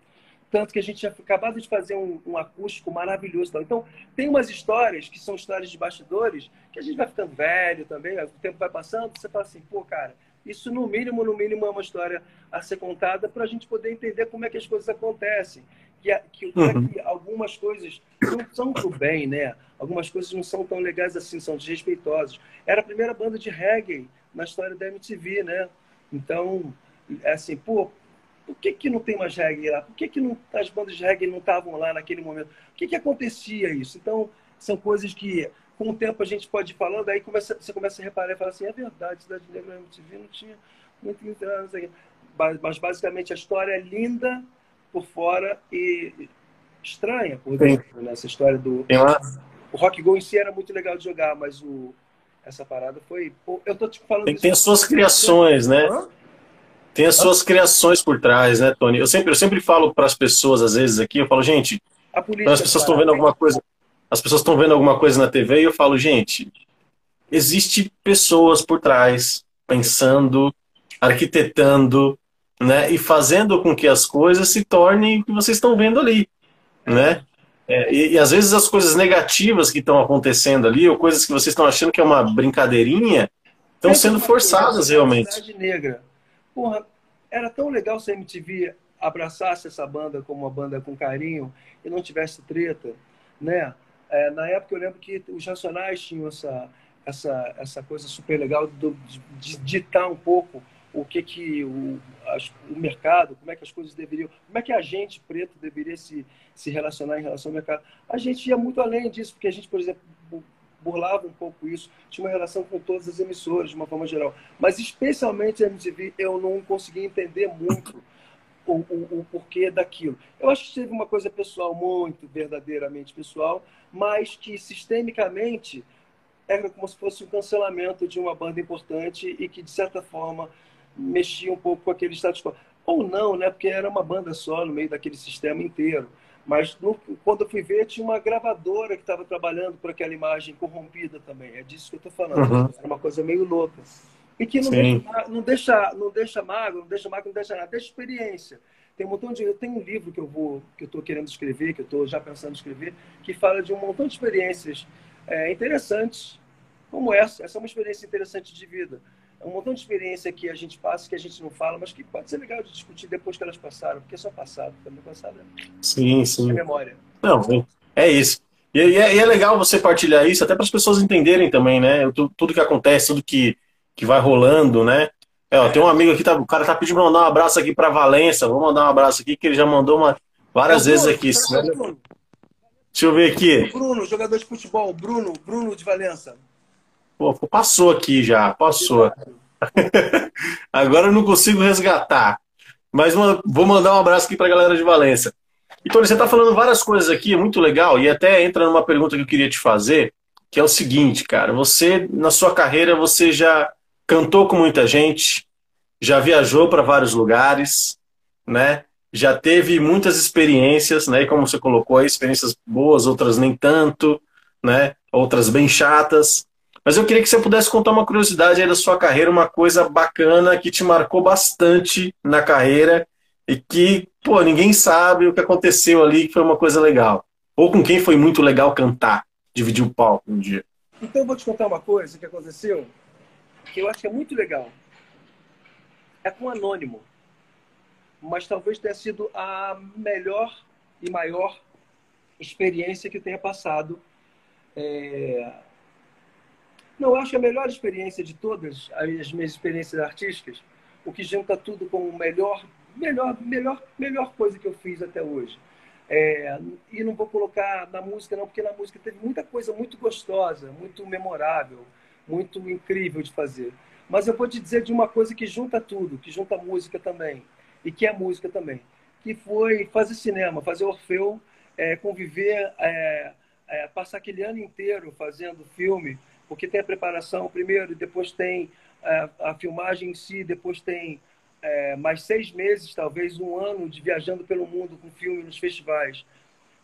Tanto que a gente tinha acabado de fazer um, um acústico maravilhoso. Então, tem umas histórias que são histórias de bastidores, que a gente vai ficando velho também, o tempo vai passando, você fala assim, pô, cara, isso no mínimo, no mínimo é uma história a ser contada para a gente poder entender como é que as coisas acontecem. Que, que, uhum. que algumas coisas não são do bem, né? Algumas coisas não são tão legais assim, são desrespeitosas. Era a primeira banda de reggae na história da MTV, né? Então, é assim, pô, por que, que não tem mais reggae lá? Por que, que não, as bandas de reggae não estavam lá naquele momento? Por que, que acontecia isso? Então, são coisas que, com o tempo, a gente pode ir falando, aí começa, você começa a reparar e fala assim, é verdade, Cidade Negra na MTV não tinha muito entrada, Mas, basicamente, a história é linda por fora e estranha por dentro, né? Essa história do... O Rock Go em si era muito legal de jogar, mas o... essa parada foi... Eu tô te falando... Tem, tem as suas criações, né? Hã? Tem as suas criações por trás, né, Tony? Eu sempre, eu sempre falo para as pessoas, às vezes, aqui, eu falo, gente, as pessoas estão vendo alguma coisa, as pessoas estão vendo alguma coisa na TV e eu falo, gente, existe pessoas por trás pensando, arquitetando, né, e fazendo com que as coisas se tornem o que vocês estão vendo ali, né? É, e, e, às vezes as coisas negativas que estão acontecendo ali, ou coisas que vocês estão achando que é uma brincadeirinha, estão sendo forçadas realmente. Negra porra, era tão legal se a MTV abraçasse essa banda como uma banda com carinho e não tivesse treta, né? É, na época eu lembro que os Nacionais tinham essa essa essa coisa super legal de, de ditar um pouco o que que o, as, o mercado, como é que as coisas deveriam, como é que a gente preto deveria se se relacionar em relação ao mercado. A gente ia muito além disso, porque a gente, por exemplo, burlava um pouco isso, tinha uma relação com todas as emissoras, de uma forma geral. Mas, especialmente a MTV, eu não conseguia entender muito o, o, o, porquê daquilo. Eu acho que teve uma coisa pessoal, muito verdadeiramente pessoal, mas que sistemicamente era como se fosse um cancelamento de uma banda importante e que, de certa forma, mexia um pouco com aquele status quo. Ou não, né? Porque era uma banda só no meio daquele sistema inteiro. Mas no, quando eu fui ver, tinha uma gravadora que estava trabalhando por aquela imagem corrompida também. É disso que eu estou falando. Uhum. Era uma coisa meio louca. E que não deixa, não deixa, não deixa mago, não deixa mago, não deixa nada, deixa experiência. Tem um montão de. Eu tenho um livro que eu vou, que eu estou querendo escrever, que eu estou já pensando em escrever, que fala de um montão de experiências é, interessantes, como essa. Essa é uma experiência interessante de vida um montão de experiência que a gente passa, que a gente não fala, mas que pode ser legal de discutir depois que elas passaram, porque é só passado, também passado é, sim, sim. é memória. Não, é isso. E é, e é legal você partilhar isso, até para as pessoas entenderem também, né? Tudo, que acontece, tudo que, que vai rolando, né? É, ó, tem um amigo aqui, tá, o cara tá pedindo para mandar um abraço aqui para Valença. Vou mandar um abraço aqui, que ele já mandou uma, várias é vezes aqui. Né? Deixa eu ver aqui. Bruno, jogador de futebol. Bruno, Bruno de Valença. Pô, passou aqui já, passou. Agora eu não consigo resgatar. Mas uma, vou mandar um abraço aqui para a galera de Valência. Então, você está falando várias coisas aqui, é muito legal, e até entra numa pergunta que eu queria te fazer, que é o seguinte, cara. Você, na sua carreira, você já cantou com muita gente, já viajou para vários lugares, né? Já teve muitas experiências, né? E como você colocou, experiências boas, outras nem tanto, né? Outras bem chatas. Mas eu queria que você pudesse contar uma curiosidade aí da sua carreira, uma coisa bacana que te marcou bastante na carreira e que, pô, ninguém sabe o que aconteceu ali, que foi uma coisa legal. Ou com quem foi muito legal cantar, dividir o palco um dia. Então eu vou te contar uma coisa que aconteceu, que eu acho que é muito legal. É com anônimo. Mas talvez tenha sido a melhor e maior experiência que eu tenha passado. É... Não, acho que a melhor experiência de todas as minhas experiências artísticas, o que junta tudo com o melhor, melhor, melhor, melhor coisa que eu fiz até hoje. É, e não vou colocar na música, não, porque na música teve muita coisa muito gostosa, muito memorável, muito incrível de fazer. Mas eu vou te dizer de uma coisa que junta tudo, que junta música também, e que é música também, que foi fazer cinema, fazer Orfeu, é, conviver, é, é passar aquele ano inteiro fazendo filme, porque tem a preparação primeiro, depois tem a, é, a filmagem em si, depois tem é, mais seis meses, talvez um ano, de viajando pelo mundo com filme nos festivais.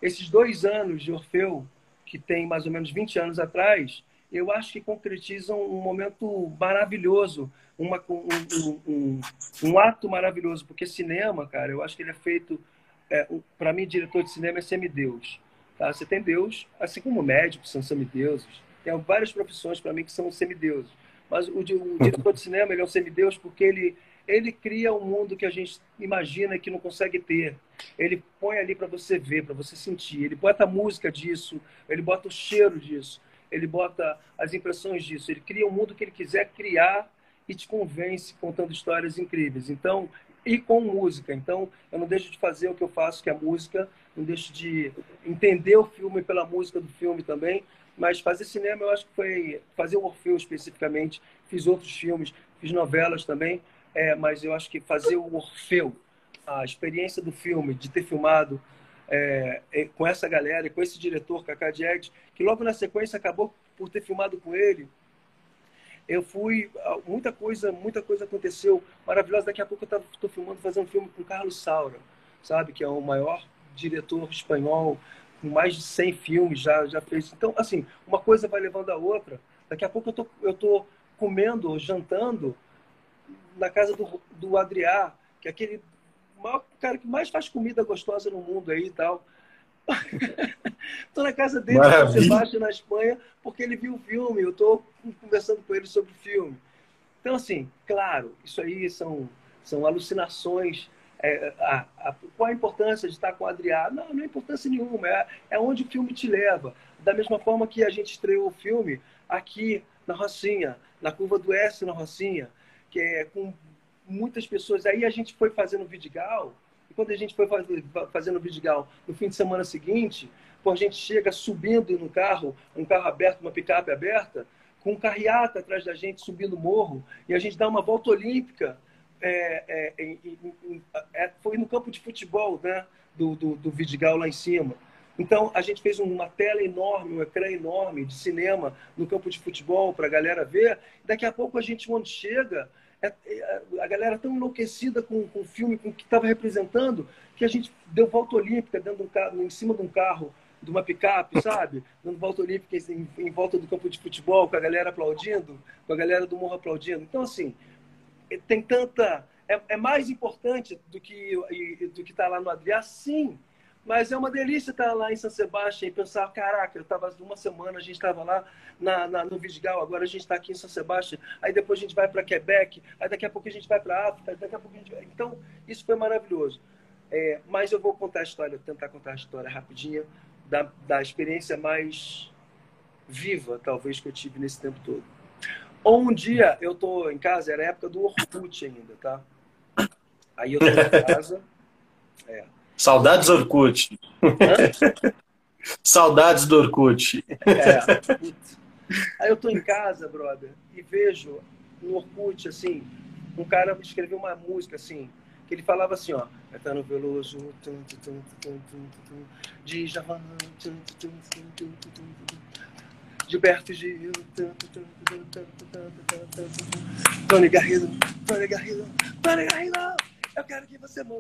Esses dois anos de Orfeu, que tem mais ou menos 20 anos atrás, eu acho que concretizam um momento maravilhoso, uma, um, um, um, ato maravilhoso, porque cinema, cara, eu acho que ele é feito. É, Para mim, diretor de cinema é semideus. Tá? Você tem Deus, assim como médicos são semideuses. Tem várias profissões para mim que são semideuses. Mas o, o diretor de cinema ele é um semideus porque ele ele cria um mundo que a gente imagina que não consegue ter. Ele põe ali para você ver, para você sentir. Ele bota a música disso, ele bota o cheiro disso, ele bota as impressões disso. Ele cria um mundo que ele quiser criar e te convence contando histórias incríveis. Então, e com música. Então, eu não deixo de fazer o que eu faço, que é música, não deixo de entender o filme pela música do filme também. Mas fazer cinema, eu acho que foi fazer o Orfeu especificamente. Fiz outros filmes, fiz novelas também é, mas eu acho que fazer o Orfeu, a experiência do filme, de ter filmado é, é com essa galera com esse diretor, Kaká Diegues, que logo na sequência acabou por ter filmado com ele, eu fui muita coisa muita coisa aconteceu maravilhosa daqui a pouco eu estou filmando fazendo um filme com Carlos Saura sabe que é o maior diretor espanhol com mais de 100 filmes já já fez então assim uma coisa vai levando a outra daqui a pouco eu tô eu tô comendo jantando na casa do, do Adriá, que é aquele maior, cara que mais faz comida gostosa no mundo aí e tal. Estou na casa dele, no Sebastião, na Espanha, porque ele viu o filme. Eu estou conversando com ele sobre o filme. Então, assim, claro, isso aí são, são alucinações. É, a, a, qual a importância de estar com o Adriano? Não, não é importância nenhuma. É, é onde o filme te leva. Da mesma forma que a gente estreou o filme aqui na Rocinha, na curva do S na Rocinha que é com muitas pessoas. Aí a gente foi fazendo Vidigal, e quando a gente foi fazendo Vidigal no fim de semana seguinte, pô, a gente chega subindo no carro, um carro aberto, uma picape aberta, com um carreata atrás da gente subindo o morro, e a gente dá uma volta olímpica. É, é, é, foi no campo de futebol né, do, do, do Vidigal lá em cima. Então, a gente fez uma tela enorme, um ecrã enorme de cinema no campo de futebol para a galera ver. Daqui a pouco a gente, quando chega, é, é, a galera tão enlouquecida com, com o filme, com o que estava representando, que a gente deu volta olímpica dentro de um carro, em cima de um carro, de uma picape, sabe? Dando volta olímpica em, em, volta do campo de futebol, com a galera aplaudindo, com a galera do morro aplaudindo. Então, assim, tem tanta. É, é mais importante do que do que está lá no Adriá, sim. Mas é uma delícia estar lá em São Sebastião e pensar, caraca, eu estava uma semana, a gente estava lá na, na, no Vidigal, agora a gente está aqui em São Sebastião, aí depois a gente vai para Quebec, aí daqui a pouco a gente vai para África, daqui a pouco a gente vai... Então, isso foi maravilhoso. É, mas eu vou contar a história, tentar contar a história rapidinha da, da experiência mais viva, talvez, que eu tive nesse tempo todo. Um dia eu tô em casa, era a época do Orkut ainda, tá? Aí eu tô em casa... É, Saudades Orkut. Saudades do Orkut. É, Aí eu tô em casa, brother, e vejo no Orkut, assim, um cara escreveu uma música, assim, que ele falava assim, ó, Caetano Veloso, de Javan, Gilberto Gil, Tony Garrido, Tony Garrido, Tony Garrido, eu quero que você morra,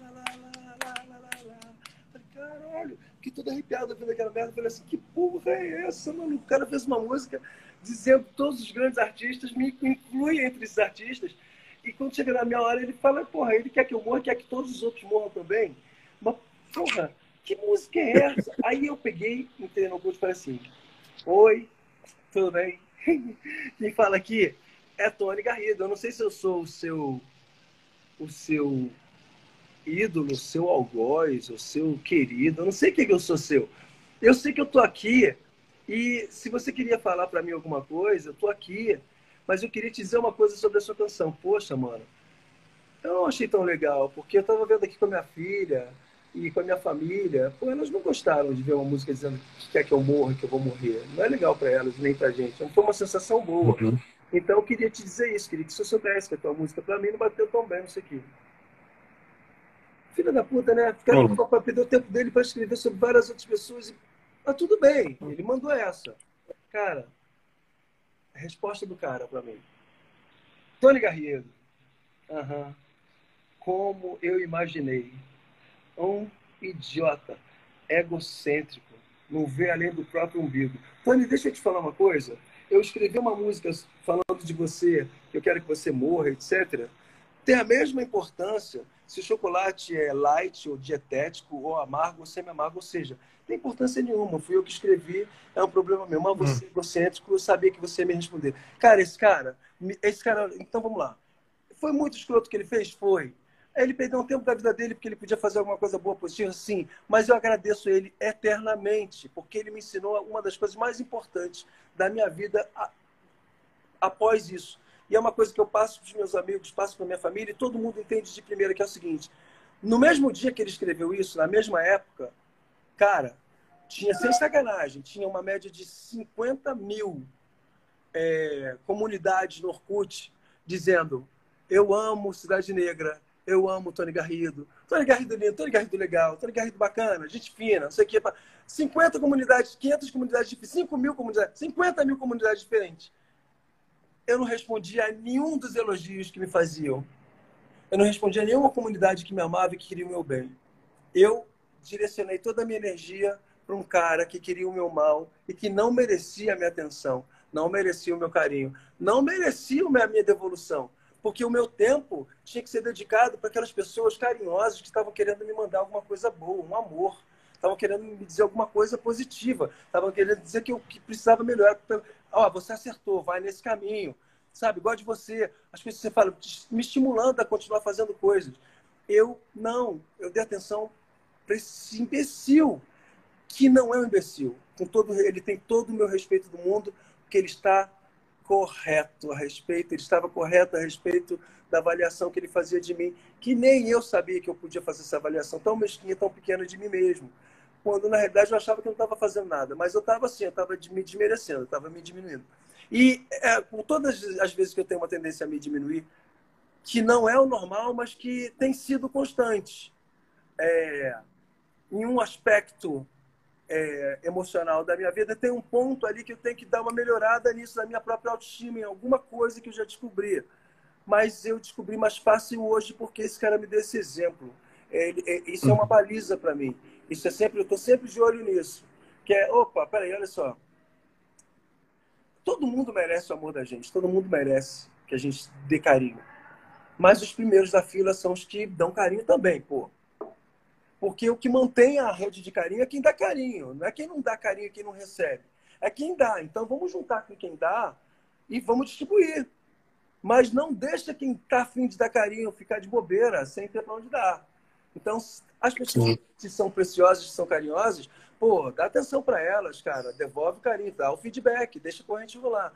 lá, lá, lá caralho, que todo arrepiado vendo aquela merda. Falei assim, que porra é essa, mano? O cara fez uma música dizendo todos os grandes artistas me incluem entre esses artistas. E quando chega na minha hora, ele fala, porra, ele quer que eu morra, quer que todos os outros morram também. Mas, porra, que música é essa? Aí eu peguei, entrei no curso e falei assim, oi, Tudo bem? Quem fala aqui é Tony Garrido. Eu não sei se eu sou o seu o seu ídolo, o seu algoz, o seu querido. Eu não sei quem eu sou seu. Eu sei que eu tô aqui e se você queria falar para mim alguma coisa, eu tô aqui. Mas eu queria te dizer uma coisa sobre a sua canção. Poxa, mano, eu não achei tão legal, porque eu tava vendo aqui com a minha filha, e com a minha família, pô, elas não gostaram de ver uma música dizendo que quer que eu morra, que eu vou morrer. Não é legal para elas, nem pra gente. Não foi uma sensação boa. Uhum. Então eu queria te dizer isso, queria que você soubesse que a tua música para mim não bateu tão bem isso aqui. Filha da puta, né? Ficar uhum. para perder o tempo dele para escrever sobre várias outras pessoas. E... Mas tudo bem, ele mandou essa. Cara, a resposta do cara para mim. Tony Garrido. Uhum. Como eu imaginei um idiota, egocêntrico, não vê além do próprio umbigo. Tony, deixa eu te falar uma coisa. Eu escrevi uma música falando de você, que eu quero que você morra, etc. Tem a mesma importância se o chocolate é light ou dietético ou amargo ou semi-amargo, ou seja, não tem importância nenhuma. Fui eu que escrevi, é um problema meu. Mas você, hum. egocêntrico, eu sabia que você ia me responder. Cara, esse cara, esse cara, então vamos lá. Foi muito escroto que ele fez? Foi. Ele perdeu um tempo da vida dele porque ele podia fazer alguma coisa boa, positiva, sim. Mas eu agradeço ele eternamente, porque ele me ensinou uma das coisas mais importantes da minha vida a... após isso. E é uma coisa que eu passo para os meus amigos, passo para minha família, e todo mundo entende de primeira, que é o seguinte. No mesmo dia que ele escreveu isso, na mesma época, cara, tinha, sem sacanagem, tinha uma média de 50 mil é, comunidades no Orkut dizendo eu amo Cidade Negra, eu amo Tony Garrido. Tony Garrido lindo, Tony Garrido legal, Tony Garrido bacana, gente fina, não sei o quê. 50 comunidades, 500 comunidades, 5 mil comunidades, 50 mil comunidades diferentes. Eu não respondi a nenhum dos elogios que me faziam. Eu não respondi a nenhuma comunidade que me amava e que queria o meu bem. Eu direcionei toda a minha energia para um cara que queria o meu mal e que não merecia a minha atenção, não merecia o meu carinho, não merecia a minha devolução porque o meu tempo tinha que ser dedicado para aquelas pessoas carinhosas que estavam querendo me mandar alguma coisa boa, um amor. Estavam querendo me dizer alguma coisa positiva. Estavam querendo dizer que eu que precisava melhorar. Ó, oh, você acertou, vai nesse caminho. Sabe, igual de você. As pessoas você fala, me estimulando a continuar fazendo coisas. Eu não. Eu dei atenção para esse imbecil, que não é um imbecil. Com todo, ele tem todo o meu respeito do mundo, porque ele está correto a respeito, ele estava correto a respeito da avaliação que ele fazia de mim, que nem eu sabia que eu podia fazer essa avaliação tão mesquinha, tão pequena de mim mesmo. Quando, na realidade, eu achava que eu não estava fazendo nada. Mas eu estava assim, eu estava me desmerecendo, estava me diminuindo. E é, por todas as vezes que eu tenho uma tendência a me diminuir, que não é o normal, mas que tem sido constante. É, em um aspecto é, emocional da minha vida, tem um ponto ali que eu tenho que dar uma melhorada nisso, na minha própria autoestima, em alguma coisa que eu já descobri. Mas eu descobri mais fácil hoje porque esse cara me deu esse exemplo. É, é, isso é uma baliza para mim. Isso é sempre, eu estou sempre de olho nisso. Que é, opa, peraí, olha só. Todo mundo merece o amor da gente, todo mundo merece que a gente dê carinho. Mas os primeiros da fila são os que dão carinho também, pô. Porque o que mantém a rede de carinho é quem dá carinho, não é quem não dá carinho e quem não recebe. É quem dá. Então vamos juntar com quem dá e vamos distribuir. Mas não deixa quem está afim de dar carinho ficar de bobeira, sem ter para onde dar. Então, as pessoas que são preciosas, que são carinhosas, pô, dá atenção para elas, cara. Devolve o carinho, dá o feedback, deixa a corrente rolar.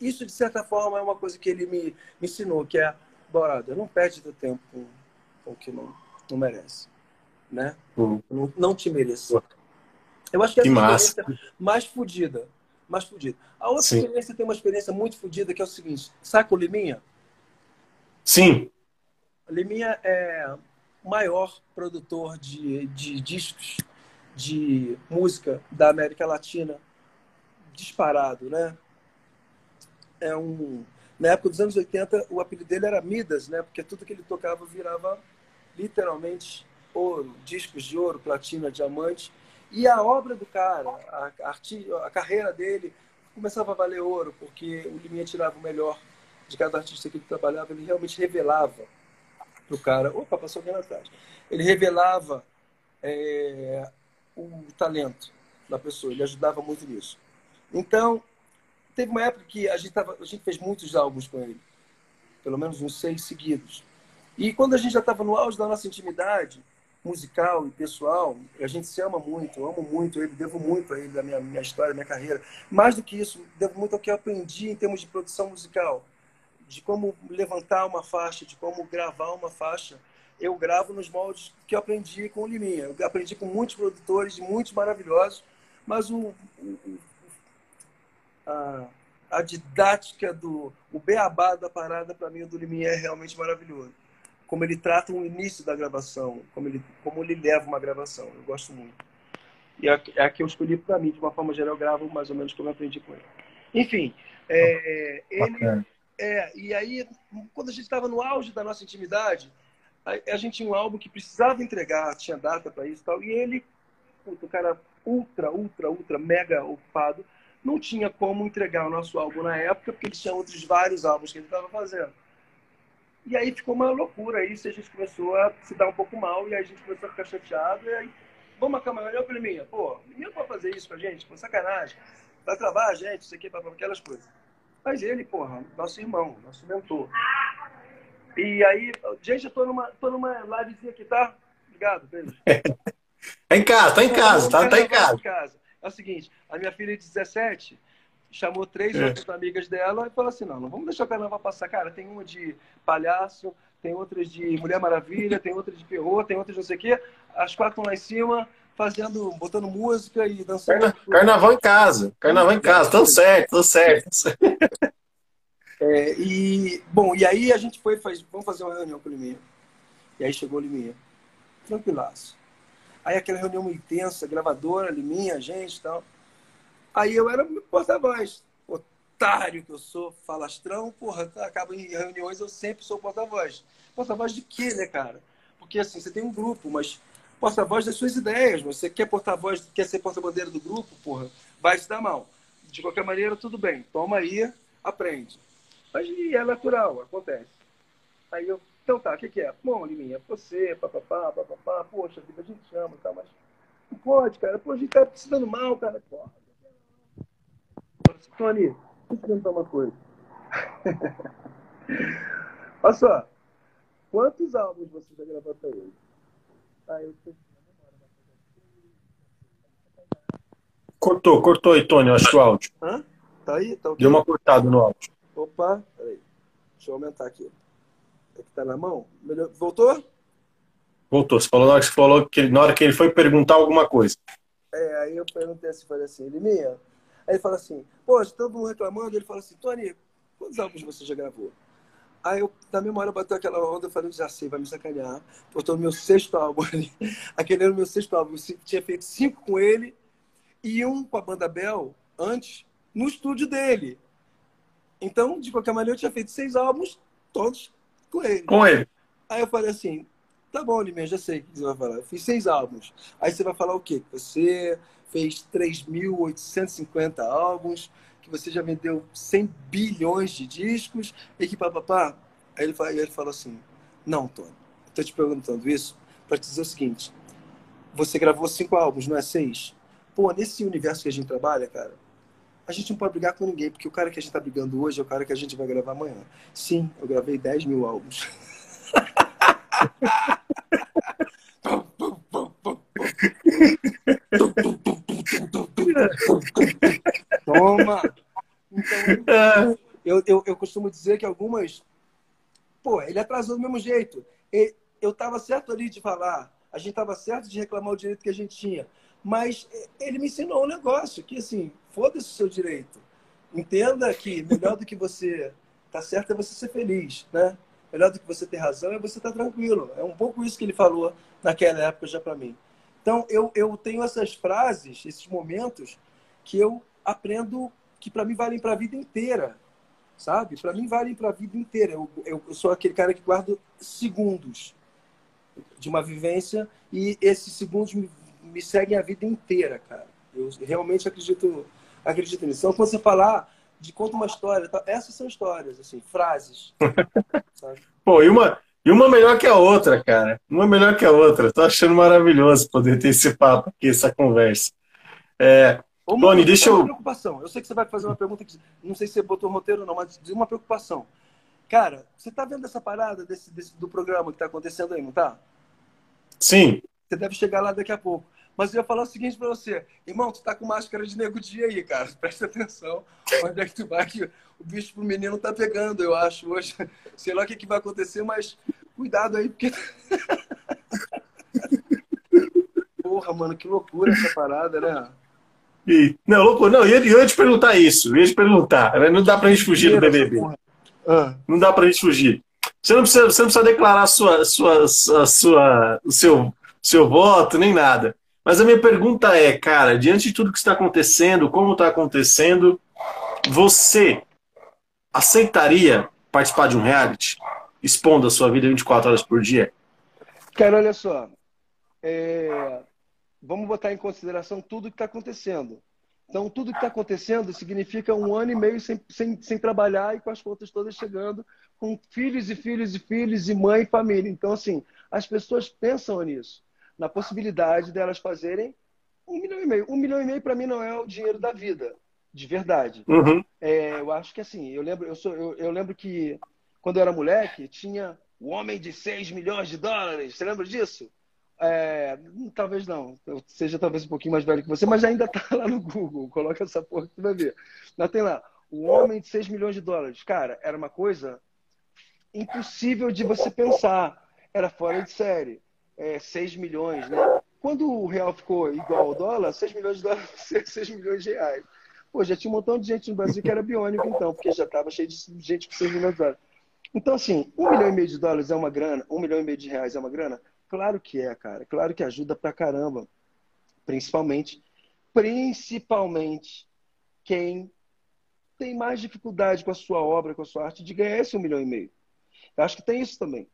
Isso, de certa forma, é uma coisa que ele me, ensinou, que é, brother, não perde teu tempo com o que não, não merece né? Uhum. Não, não, te mereço. Eu acho que, que essa massa. experiência mais fodida. Mais fodida. A outra Sim. experiência tem uma experiência muito fodida que é o seguinte: saca o Liminha? Sim. O Liminha é o maior produtor de, de discos de música da América Latina disparado, né? É um na época dos anos 80, o apelido dele era Midas, né? Porque tudo que ele tocava virava literalmente ouro, discos de ouro, platina, diamante. E a obra do cara, a, a, a carreira dele começava a valer ouro, porque o Liminha tirava o melhor de cada artista que ele trabalhava, ele realmente revelava para o cara. Opa, passou alguém atrás. Ele revelava é, o talento da pessoa, ele ajudava muito nisso. Então, teve uma época que a gente, tava, a gente fez muitos álbuns com ele, pelo menos uns seis seguidos. E quando a gente já estava no auge da nossa intimidade musical e pessoal, a gente se ama muito, eu amo muito ele, devo muito a ele, da minha, minha história, minha carreira. Mais do que isso, devo muito ao que eu aprendi em termos de produção musical, de como levantar uma faixa, de como gravar uma faixa. Eu gravo nos moldes que eu aprendi com o Liminha. Eu aprendi com muitos produtores, muitos maravilhosos, mas o, o a, a didática do o beabá da parada para mim do Liminha é realmente maravilhoso como ele trata o início da gravação, como ele, como ele leva uma gravação. Eu gosto muito. E é, é a que eu escolhi para mim, de uma forma geral, eu gravo mais ou menos como eu aprendi com ele. Enfim, é, ele. É, e aí, quando a gente estava no auge da nossa intimidade, a, a, gente tinha um álbum que precisava entregar, tinha data para isso e tal, e ele, o cara ultra, ultra, ultra, mega ocupado, não tinha como entregar o nosso álbum na época, porque ele tinha outros vários álbuns que ele estava fazendo. E aí ficou uma loucura isso, a gente começou a se dar um pouco mal, e aí a gente começou a ficar chateado, e aí, vamos uma reunião, eu falei, pô, ninguém pode fazer isso com a gente, com sacanagem, vai travar a gente, isso aqui, aquelas coisas. Mas ele, porra, nosso irmão, nosso mentor. E aí, gente, eu tô numa, tô numa livezinha aqui, tá? Obrigado, beijo. Tá em casa, tá em casa, tá, tá em casa. É o seguinte, a minha filha de 17 chamou três é. outras amigas dela e falou assim: não, não vamos deixar o carnaval passar. Cara, tem uma de palhaço, tem outras de Mulher Maravilha, tem outra de perro, tem outras de não sei o quê. As quatro estão lá em cima, fazendo, botando música e dançando. Carna... Carnaval em casa, carnaval em casa, tudo certo, tudo certo. É, e, bom, e aí a gente foi, faz, vamos fazer uma reunião com o Liminha. E aí chegou o Liminha, tranquilaço. Aí aquela reunião muito intensa, gravadora, Liminha, gente e tal. Aí eu era porta-voz. Otário que eu sou, falastrão, porra, acaba em reuniões, eu sempre sou porta-voz. Porta-voz de quê, né, cara? Porque assim, você tem um grupo, mas porta-voz das suas ideias. Você quer porta-voz, quer ser porta-bandeira do grupo, porra, vai se dar mal. De qualquer maneira, tudo bem. Toma aí, aprende. Mas é natural, acontece. Aí eu, então tá, o que, que é? Bom, Liminha, você, papapá, papapá, poxa, a gente chama, tá, mas não pode, cara. Pô, a gente tá se dando mal, cara. Porra. Tony, deixa eu te perguntar uma coisa. Olha só, quantos álbuns você já gravou até hoje? Ah, eu. Cortou, cortou aí, Tony, acho que o áudio. Hã? Tá aí? Tá okay? Deu uma cortada no áudio. Opa, peraí. Deixa eu aumentar aqui. É que tá na mão? Melhor... Voltou? Voltou. Você falou na hora que, você falou que na hora que ele foi perguntar alguma coisa. É, aí eu perguntei assim, falei assim, Liminha, Aí ele fala assim, pô, todo mundo reclamando, ele fala assim, Tony, quantos álbuns você já gravou? Aí eu, na mesma hora, bateu aquela onda, eu falei, já sei, vai me sacanear. Tô no meu sexto álbum ali. Aquele era o meu sexto álbum. Eu tinha feito cinco com ele e um com a banda Bell antes, no estúdio dele. Então, de qualquer maneira, eu tinha feito seis álbuns, todos com ele. Com ele. Aí eu falei assim, tá bom, Liminha, já sei o que você vai falar. Eu fiz seis álbuns. Aí você vai falar o quê? Você fez 3.850 álbuns, que você já vendeu 100 bilhões de discos, e que papapá. Aí ele, fala, ele fala assim: Não, Tony, estou te perguntando isso para te dizer o seguinte: você gravou cinco álbuns, não é seis? Pô, nesse universo que a gente trabalha, cara, a gente não pode brigar com ninguém, porque o cara que a gente está brigando hoje é o cara que a gente vai gravar amanhã. Sim, eu gravei 10 mil álbuns. Toma! Então, eu, eu, eu costumo dizer que algumas. Pô, ele atrasou do mesmo jeito. Eu estava certo ali de falar, a gente estava certo de reclamar o direito que a gente tinha. Mas ele me ensinou um negócio que, assim, foda-se o seu direito. Entenda que melhor do que você tá certo é você ser feliz, né? Melhor do que você ter razão é você estar tá tranquilo. É um pouco isso que ele falou naquela época já para mim. Então, eu, eu tenho essas frases, esses momentos, que eu aprendo que para mim valem para a vida inteira, sabe? Para mim valem para a vida inteira. Eu, eu, eu, sou aquele cara que guardo segundos de uma vivência e esses segundos me, me seguem a vida inteira, cara. Eu realmente acredito, acredito nisso. Então, quando você falar de conta uma história, tá? essas são histórias, assim, frases. Pô, e uma, e uma melhor que a outra, cara. Uma melhor que a outra. Tô achando maravilhoso poder ter esse papo aqui, essa conversa. É, Ô, Tony, deixa uma eu. preocupação. Eu sei que você vai fazer uma pergunta que não sei se você botou roteiro ou não, mas de uma preocupação. Cara, você tá vendo essa parada desse, desse- do programa que tá acontecendo aí, não tá? Sim. Você deve chegar lá daqui a pouco. Mas eu ia falar o seguinte pra você. Irmão, tu tá com máscara de nego dia aí, cara. Presta atenção. Onde é que tu vai que o bicho pro menino tá pegando, eu acho, hoje. Sei lá o que, que vai acontecer, mas cuidado aí, porque... Porra, mano, que loucura essa parada, né? E- Não, louco, não, eu ia, eu ia te perguntar isso, eu ia te perguntar. Não dá pra gente fugir do BBB. Ah, Não dá pra gente fugir. Você não precisa, você não precisa declarar sua, sua, a sua, o seu, seu voto, nem nada. Mas a minha pergunta é, cara, diante de tudo que está acontecendo, como está acontecendo, você aceitaria participar de um reality? Expondo a sua vida 24 horas por dia? Cara, olha só. É, Vamos botar em consideração tudo que está acontecendo. Então, tudo que está acontecendo significa um ano e meio sem, sem, sem trabalhar e com as contas todas chegando, com filhos e filhos e filhos, e mãe e família. Então, assim, as pessoas pensam nisso, na possibilidade delas fazerem um milhão e meio. Um milhão e meio, para mim, não é o dinheiro da vida, de verdade. Uhum. É, eu acho que assim, eu lembro, eu, sou, eu, eu lembro que quando eu era moleque, tinha o homem de 6 milhões de dólares. Você lembra disso? É, talvez não. Eu seja talvez um pouquinho mais velho que você, mas ainda tá lá no Google. Coloca essa porra que tu vai ver. Mas tem lá, o homem de 6 milhões de dólares. Cara, era uma coisa impossível de você pensar. Era fora de série. É, 6 milhões, né? Quando o real ficou igual ao dólar, 6 milhões de dólares, 6 milhões de reais. Pô, já tinha um montão de gente no Brasil que era biônico, então, porque já estava cheio de gente com 6 milhões de dólares. Então, assim, um milhão e meio de dólares é uma grana, um milhão e meio de reais é uma grana? Claro que é, cara. Claro que ajuda pra caramba. Principalmente, principalmente quem tem mais dificuldade com a sua obra, com a sua arte, de ganhar esse um milhão e meio. Eu acho que tem isso também.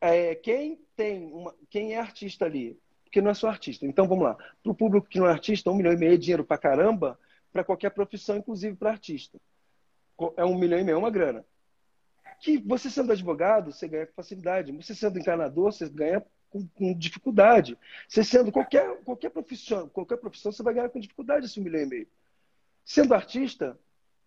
É, quem tem uma, quem é artista ali, porque não é só artista. Então vamos lá. Para o público que não é artista, um milhão e meio é dinheiro pra caramba, para qualquer profissão, inclusive para artista. É um milhão e meio, é uma grana. Que você sendo advogado, você ganha com facilidade. Você sendo encanador, você ganha com, com dificuldade. Você sendo qualquer, qualquer profissão, qualquer profissão, você vai ganhar com dificuldade esse um milhão e meio. Sendo artista,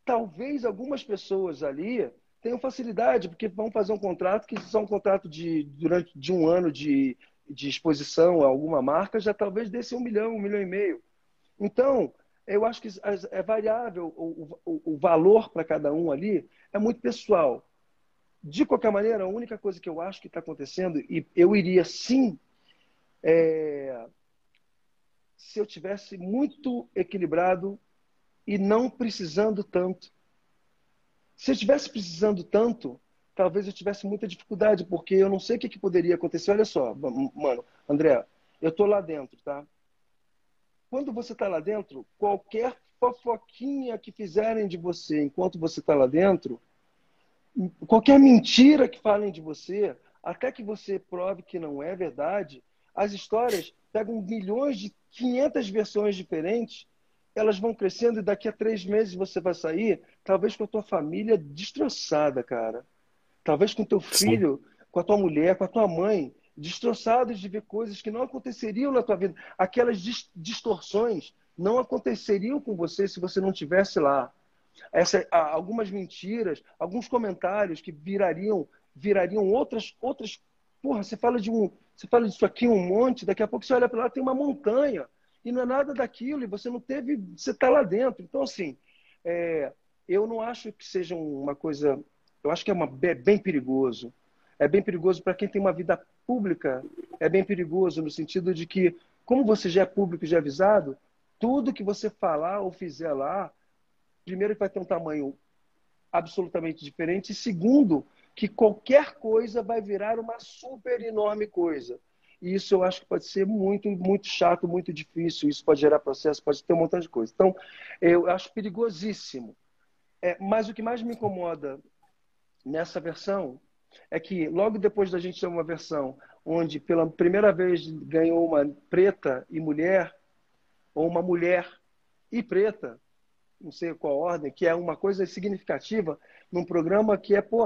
talvez algumas pessoas ali tenham facilidade, porque vão fazer um contrato que só um contrato de durante de um ano de, de exposição a alguma marca, já talvez desse um milhão, um milhão e meio. Então, eu acho que é variável o, o, o valor para cada um ali é muito pessoal. De qualquer maneira, a única coisa que eu acho que está acontecendo, e eu iria sim, é, se eu tivesse muito equilibrado e não precisando tanto. Se eu estivesse precisando tanto, talvez eu tivesse muita dificuldade, porque eu não sei o que, que poderia acontecer. Olha só, mano, André, eu tô lá dentro, tá? Quando você está lá dentro, qualquer fofoquinha que fizerem de você enquanto você está lá dentro, qualquer mentira que falem de você, até que você prove que não é verdade, as histórias pegam milhões de 500 versões diferentes, elas vão crescendo e daqui a três meses você vai sair, talvez com a tua família destroçada, cara. Talvez com teu filho, Sim. com a tua mulher, com a tua mãe, destroçados de ver coisas que não aconteceriam na tua vida. Aquelas distorções não aconteceriam com você se você não tivesse lá. Essa, algumas mentiras, alguns comentários que virariam virariam outras outras. Porra, você fala de um, você fala disso aqui um monte, daqui a pouco você olha para lá tem uma montanha e não é nada daquilo e você não teve, você está lá dentro. Então assim, é, eu não acho que seja uma coisa, eu acho que é uma é bem perigoso. É bem perigoso para quem tem uma vida pública. É bem perigoso no sentido de que, como você já é público e já é avisado, tudo que você falar ou fizer lá, primeiro vai ter um tamanho absolutamente diferente, e segundo, que qualquer coisa vai virar uma super enorme coisa. E isso eu acho que pode ser muito, muito chato, muito difícil. Isso pode gerar processo, pode ter um montão de coisa. Então, eu acho perigosíssimo. É, mas o que mais me incomoda nessa versão é que logo depois da gente ter uma versão onde pela primeira vez ganhou uma preta e mulher, ou uma mulher e preta, não sei qual ordem, que é uma coisa significativa num programa que é, pô,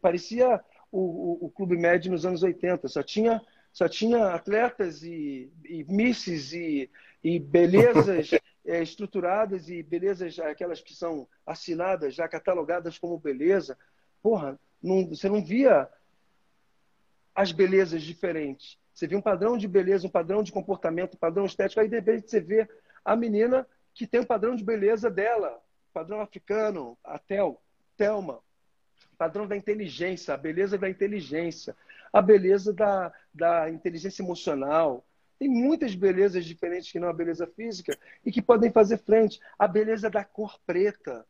parecia o, o, o Clube Med nos anos 80, só tinha, só tinha atletas e, e misses e, e belezas é, estruturadas e belezas, aquelas que são assinadas, já catalogadas como beleza, porra, não, você não via as belezas diferentes. Você via um padrão de beleza, um padrão de comportamento, um padrão estético, aí de repente você vê a menina que tem o um padrão de beleza dela, padrão africano, a Tel, Thelma, padrão da inteligência, a beleza da inteligência, a beleza da, da inteligência emocional. Tem muitas belezas diferentes que não a beleza física e que podem fazer frente. A beleza da cor preta,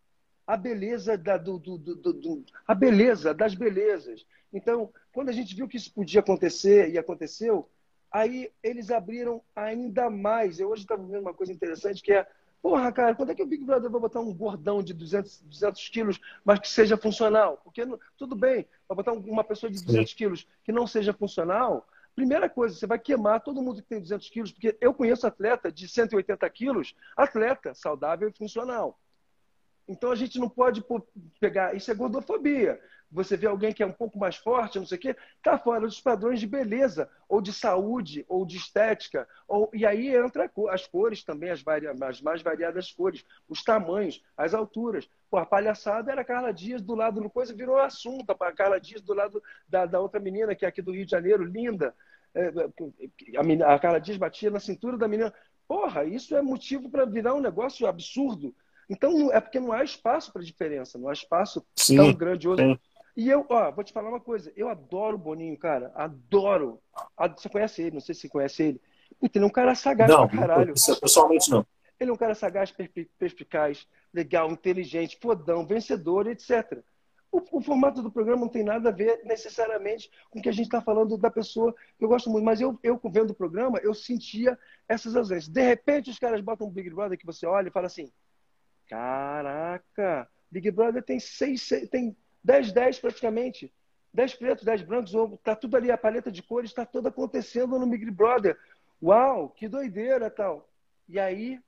a beleza da, do, do, do, a beleza das belezas. Então, quando a gente viu que isso podia acontecer e aconteceu, aí eles abriram ainda mais. Eu hoje estava vendo uma coisa interessante que é Porra, cara, quando é que o Big Brother vai botar um gordão de 200, 200 quilos, mas que seja funcional? Porque tudo bem, vai botar uma pessoa de 200 Sim. quilos que não seja funcional. Primeira coisa, você vai queimar todo mundo que tem 200 quilos, porque eu conheço atleta de 180 quilos, atleta saudável e funcional. Então a gente não pode pegar. Isso é gordofobia você vê alguém que é um pouco mais forte, não sei o quê, está fora dos padrões de beleza, ou de saúde, ou de estética. Ou, e aí entra as cores também, as, varia, as mais variadas cores, os tamanhos, as alturas. Pô, a palhaçada era a Carla Dias do lado do coisa, virou assunto. A Carla Dias do lado da, da outra menina, que é aqui do Rio de Janeiro, linda. É, a, menina, a Carla Dias batia na cintura da menina. Porra, isso é motivo para virar um negócio absurdo. Então, é porque não há espaço para diferença, não há espaço sim, tão grandioso. Sim. E eu, ó, vou te falar uma coisa. Eu adoro o Boninho, cara. Adoro. Você conhece ele, não sei se você conhece ele. Ele é um cara sagaz não, pra caralho. Pessoalmente não. Ele é um cara sagaz, perspicaz, legal, inteligente, fodão, vencedor, etc. O, o, formato do programa não tem nada a ver necessariamente com o que a gente está falando da pessoa que eu gosto muito. Mas eu, eu, vendo o programa, eu sentia essas ausências. De repente, os caras botam um Big Brother que você olha e fala assim: Caraca, Big Brother tem seis, tem 10, 10 praticamente. 10 pretos, 10 brancos, tá tudo ali, a paleta de cores está toda acontecendo no Big Brother. Uau, que doideira tal. E aí,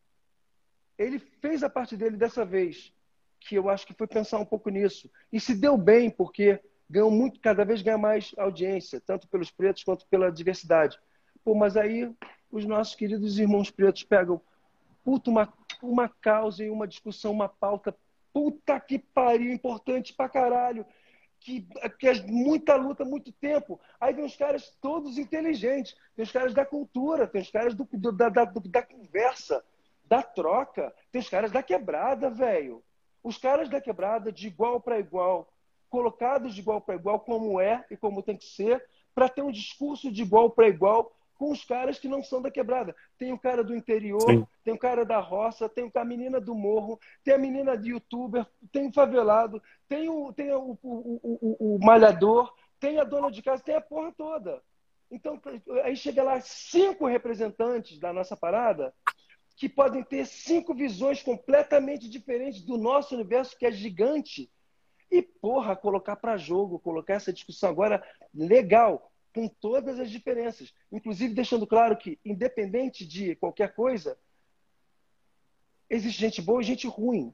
ele fez a parte dele dessa vez, que eu acho que foi pensar um pouco nisso. E se deu bem, porque ganhou muito, cada vez ganha mais audiência, tanto pelos pretos quanto pela diversidade. Pô, mas aí os nossos queridos irmãos pretos pegam puta, uma, uma causa e uma discussão, uma pauta Puta que pariu, importante pra caralho. Que, que é muita luta, muito tempo. Aí vem os caras todos inteligentes, tem os caras da cultura, tem os caras do, do, da, da, do, da conversa, da troca, tem os caras da quebrada, velho. Os caras da quebrada, de igual para igual, colocados de igual para igual, como é e como tem que ser, para ter um discurso de igual para igual com os caras que não são da quebrada. Tem o cara do interior, Sim. tem o cara da roça, tem a menina do morro, tem a menina de youtuber, tem o favelado, tem o, tem o, o, o, o malhador, tem a dona de casa, tem a porra toda. Então, aí chega lá cinco representantes da nossa parada que podem ter cinco visões completamente diferentes do nosso universo, que é gigante. E, porra, colocar para jogo, colocar essa discussão agora legal com todas as diferenças. Inclusive deixando claro que, independente de qualquer coisa, existe gente boa e gente ruim.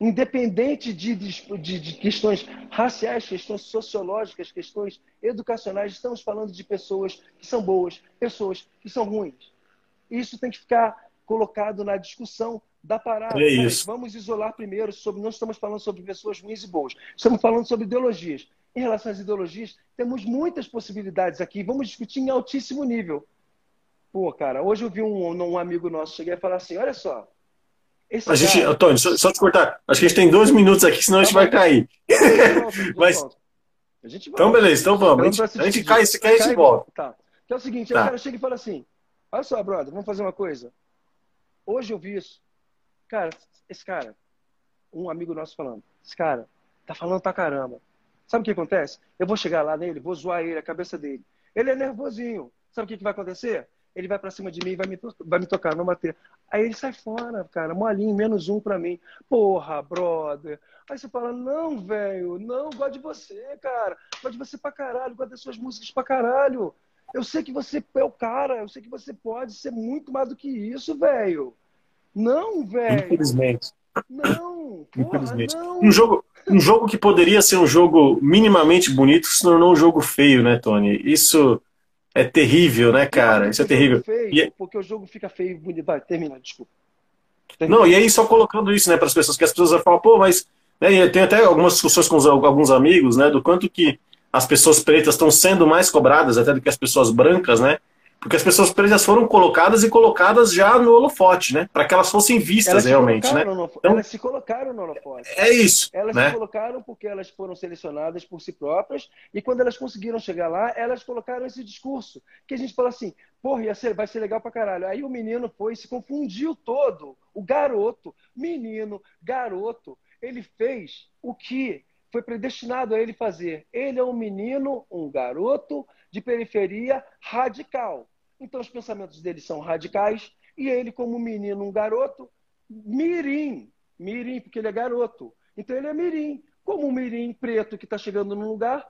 Independente de, de, de, questões raciais, questões sociológicas, questões educacionais, estamos falando de pessoas que são boas, pessoas que são ruins. Isso tem que ficar colocado na discussão da parada. É. Vamos isolar primeiro sobre. Não estamos falando sobre pessoas ruins e boas. Estamos falando sobre ideologias em relação às ideologias, temos muitas possibilidades aqui. Vamos discutir em altíssimo nível. Pô, cara, hoje eu vi um, um amigo nosso chegar e falar assim: olha só. Esse a gente, Antônio, só, só, te cortar. Acho que a gente tem dois minutos aqui, senão tá a gente vai cair. Mas... A gente Então, beleza, então vamos. A gente, a gente cai, se cai, e volta. Tá. Que é o seguinte: tá. o cara chega e fala assim: olha só, brother, vamos fazer uma coisa. Hoje eu vi isso. Cara, esse cara, um amigo nosso falando, esse cara tá falando pra caramba. Sabe o que acontece? Eu vou chegar lá nele, vou zoar ele, a cabeça dele. Ele é nervosinho. Sabe o que, que vai acontecer? Ele vai para cima de mim e vai me, vai me tocar, vai bater. Aí ele sai fora, cara, molinho, menos um para mim. Porra, brother. Aí você fala, não, velho, não, gosto de você, cara. Gosto de você pra caralho, gosto das suas músicas pra caralho. Eu sei que você é o cara, eu sei que você pode ser muito mais do que isso, velho. Não, velho. Infelizmente. Não, porra, Infelizmente. Não. Um jogo, um jogo que poderia ser um jogo minimamente bonito se tornou um jogo feio, né, Tony? Isso é terrível, né, cara? Isso é terrível. Feio, e... É porque o jogo fica feio e bonito. Vai, termina, desculpa. Não, e aí só colocando isso, né, para as pessoas, que as pessoas vão falar, pô, mas. Né, tem até algumas discussões com alguns amigos, né, do quanto que as pessoas pretas estão sendo mais cobradas até do que as pessoas brancas, né? Porque as pessoas presas foram colocadas e colocadas já no holofote, né? Para que elas fossem vistas elas realmente, né? No, então, elas se colocaram no holofote. É isso. Elas né? se colocaram porque elas foram selecionadas por si próprias e quando elas conseguiram chegar lá, elas colocaram esse discurso que a gente fala assim, porra, ser, vai ser legal pra caralho. Aí o menino foi e se confundiu todo. O garoto, menino, garoto, ele fez o que foi predestinado a ele fazer. Ele é um menino, um garoto de periferia radical. Então os pensamentos dele são radicais e ele, como menino, um garoto, mirim. Mirim, porque ele é garoto. Então ele é mirim. Como um mirim preto que está chegando num lugar,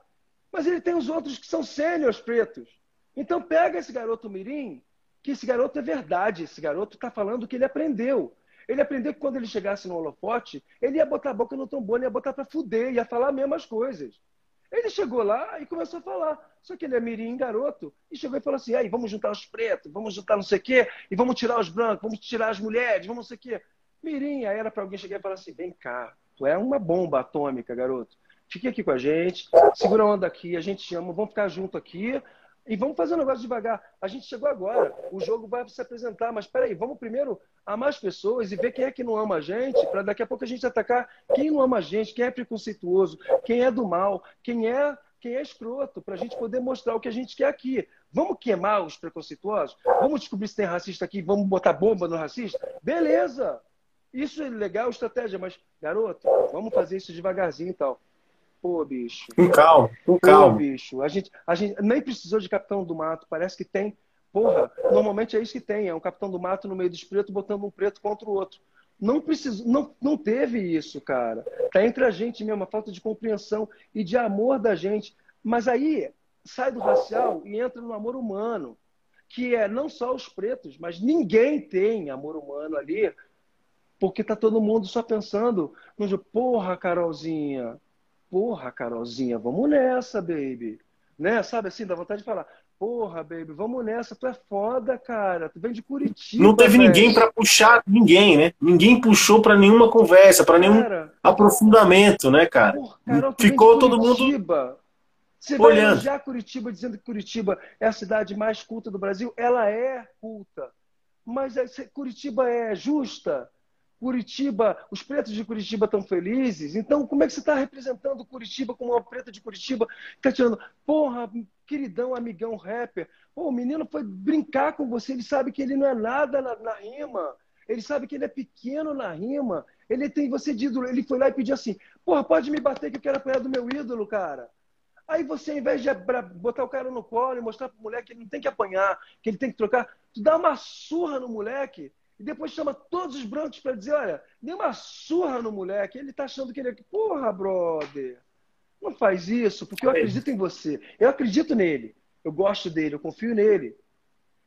mas ele tem os outros que são sêniores pretos. Então pega esse garoto mirim, que esse garoto é verdade. Esse garoto está falando o que ele aprendeu. Ele aprendeu que quando ele chegasse no holofote, ele ia botar a boca no trombone, ia botar para fuder, ia falar as mesmas coisas. Ele chegou lá e começou a falar. Só que ele é mirim, garoto, e chegou e falou assim: aí, vamos juntar os pretos, vamos juntar não sei o quê, e vamos tirar os brancos, vamos tirar as mulheres, vamos não sei o quê. Mirim, aí era para alguém chegar e falar assim: vem cá, tu é uma bomba atômica, garoto. Fique aqui com a gente, segura a onda aqui, a gente te ama, vamos ficar junto aqui, e vamos fazer um negócio devagar. A gente chegou agora, o jogo vai se apresentar, mas peraí, vamos primeiro amar as pessoas e ver quem é que não ama a gente, para daqui a pouco a gente atacar quem não ama a gente, quem é preconceituoso, quem é do mal, quem é quem é escroto, para a gente poder mostrar o que a gente quer aqui. Vamos queimar os preconceituosos? Vamos descobrir se tem racista aqui, vamos botar bomba no racista? Beleza! Isso é legal, estratégia, mas, garoto, vamos fazer isso devagarzinho e tal. Pô, bicho. Com calma, com calma. Pô, bicho. A gente, a gente nem precisou de Capitão do Mato. Parece que tem. Porra, normalmente é isso que tem. É um Capitão do Mato no meio dos pretos botando um preto contra o outro. Não precisou, não, não teve isso, cara. Tá entre a gente mesmo, a falta de compreensão e de amor da gente. Mas aí sai do racial e entra no amor humano, que é não só os pretos, mas ninguém tem amor humano ali, porque tá todo mundo só pensando no porra, Carolzinha, Porra, Carolzinha, vamos nessa, baby. Né? Sabe assim, dá vontade de falar. Porra, baby, vamos nessa. Tu é foda, cara. Tu vem de Curitiba. Não teve véio. ninguém para puxar ninguém, né? Ninguém puxou para nenhuma conversa, para nenhum aprofundamento, né, cara? Porra, Carol, Ficou todo mundo você vai olhando. elogiar Curitiba dizendo que Curitiba é a cidade mais culta do Brasil? Ela é culta. Mas Curitiba é justa? Curitiba, os pretos de Curitiba estão felizes. Então, como é que você está representando Curitiba como uma preta de Curitiba? Está tirando, porra, queridão, amigão rapper. Pô, o menino foi brincar com você, ele sabe que ele não é nada na, na rima. Ele sabe que ele é pequeno na rima. Ele tem você de ídolo. Ele foi lá e pediu assim: porra, pode me bater que eu quero apanhar do meu ídolo, cara. Aí você, ao invés de botar o cara no colo e mostrar pro moleque que ele não tem que apanhar, que ele tem que trocar, tu dá uma surra no moleque e depois chama todos os brancos para dizer: olha, dê uma surra no moleque. Ele tá achando que ele é. Porra, brother, não faz isso, porque eu acredito em você. Eu acredito nele. Eu gosto dele, eu confio nele.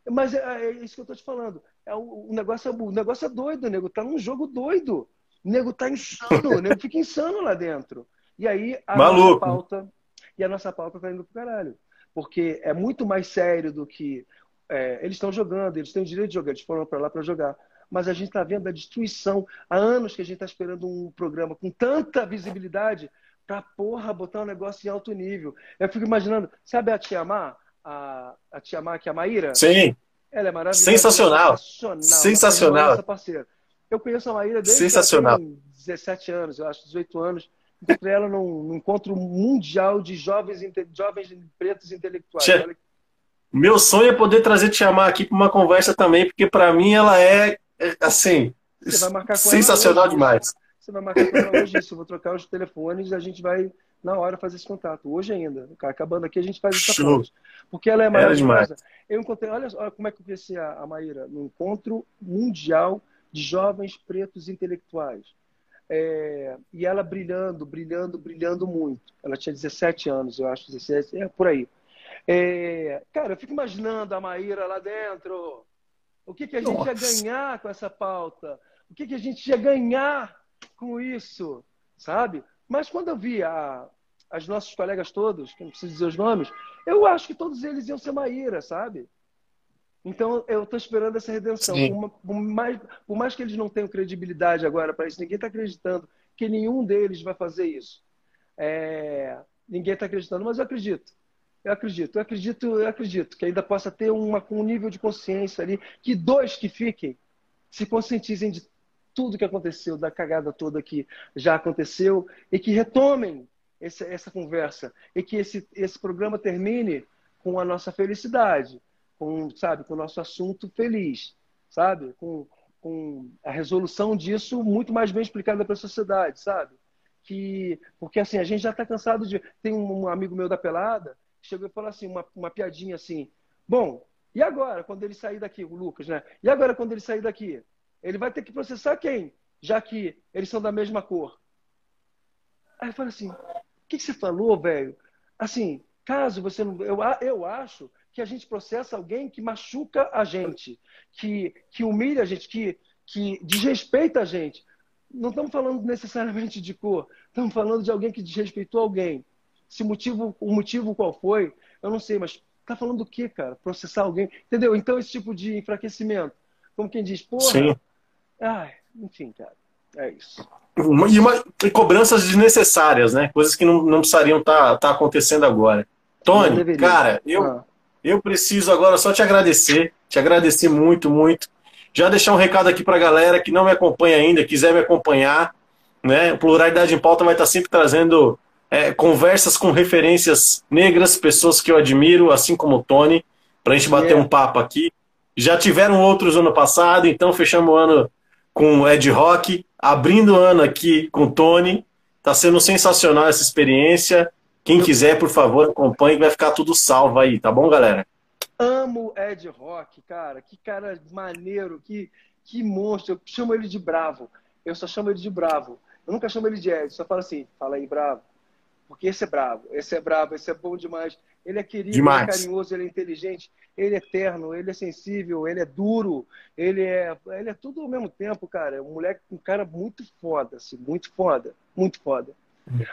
Mas é, é isso que eu tô te falando. É, o, o, negócio, é, o negócio é doido, o nego tá num jogo doido. O nego tá insano, o nego fica insano lá dentro. E aí a Maluco. nossa pauta. E a nossa pauta tá indo pro caralho. Porque é muito mais sério do que é, eles estão jogando, eles têm o direito de jogar, eles foram para lá para jogar. Mas a gente está vendo a destruição. Há anos que a gente está esperando um programa com tanta visibilidade para, porra, botar um negócio em alto nível. Eu fico imaginando, sabe a Tia Má? A, a Tia Má, que é a Maíra? Sim. Ela é maravilhosa. Sensacional. Sensacional. Sensacional. Nossa parceira. Eu conheço a Maíra desde Sensacional. que ela tem 17 anos, eu acho, 18 anos. Encontrei ela num, num encontro mundial de jovens, jovens pretos intelectuais. Tia... Meu sonho é poder trazer te chamar aqui para uma conversa também, porque para mim ela é, é assim, sensacional demais. Você vai marcar com ela hoje isso, eu vou trocar os telefones e a gente vai na hora fazer esse contato. Hoje ainda. Acabando aqui, a gente faz essa ponte. Porque ela é maravilhosa. Eu encontrei, olha, olha como é que eu conheci a, a Maíra, no encontro mundial de jovens pretos intelectuais. É, e ela brilhando, brilhando, brilhando muito. Ela tinha 17 anos, eu acho, 17, é por aí. É, cara, eu fico imaginando a Maíra lá dentro. O que, que a gente Nossa. ia ganhar com essa pauta? O que, que a gente ia ganhar com isso? Sabe? Mas quando eu vi a, as nossos colegas todos, que não preciso dizer os nomes, eu acho que todos eles iam ser Maíra, sabe? Então, eu estou esperando essa redenção. Uma, por, mais, por mais que eles não tenham credibilidade agora para isso, ninguém está acreditando que nenhum deles vai fazer isso. É, ninguém está acreditando, mas eu acredito. Eu acredito, eu acredito, eu acredito que ainda possa ter uma, um nível de consciência ali, que dois que fiquem se conscientizem de tudo que aconteceu, da cagada toda que já aconteceu, e que retomem esse, essa conversa, e que esse, esse programa termine com a nossa felicidade com, sabe, com o nosso assunto feliz, sabe? Com, com a resolução disso muito mais bem explicada para a sociedade, sabe? Que, porque assim, a gente já está cansado de. Tem um amigo meu da pelada chegou e falou assim, uma, uma piadinha assim: Bom, e agora, quando ele sair daqui, o Lucas, né? E agora, quando ele sair daqui? Ele vai ter que processar quem? Já que eles são da mesma cor. Aí eu falei assim: o que, que você falou, velho? Assim, caso você não. Eu, eu acho que a gente processa alguém que machuca a gente, que, que humilha a gente, que, que desrespeita a gente. Não estamos falando necessariamente de cor, estamos falando de alguém que desrespeitou alguém. Se motivo, o motivo qual foi, eu não sei, mas está falando do que, cara? Processar alguém. Entendeu? Então, esse tipo de enfraquecimento. Como quem diz, porra. Sim. Ai, enfim, cara. É isso. E, uma, e cobranças desnecessárias, né? Coisas que não, não precisariam estar tá, tá acontecendo agora. Tony, cara, eu, ah. Eu preciso agora só te agradecer, te agradecer muito, muito. Já deixar um recado aqui para a galera que não me acompanha ainda, quiser me acompanhar. Né? O Pluralidade em Pauta vai estar sempre trazendo é, conversas com referências negras, pessoas que eu admiro, assim como o Tony, para a gente bater yeah. um papo aqui. Já tiveram outros ano passado, então fechamos o ano com o Ed Rock, abrindo o ano aqui com o Tony. Está sendo sensacional essa experiência. Quem quiser, por favor, acompanhe que vai ficar tudo salvo aí, tá bom, galera? Amo Ed Rock, cara. Que cara maneiro, que, que monstro. Eu chamo ele de bravo. Eu só chamo ele de bravo. Eu nunca chamo ele de Ed, só falo assim, fala aí, bravo. Porque esse é bravo, esse é bravo, esse é bom demais. Ele é querido, demais. ele é carinhoso, ele é inteligente, ele é eterno, ele é sensível, ele é duro, ele é, ele é tudo ao mesmo tempo, cara. É um moleque, um cara muito foda, assim, muito foda, muito foda.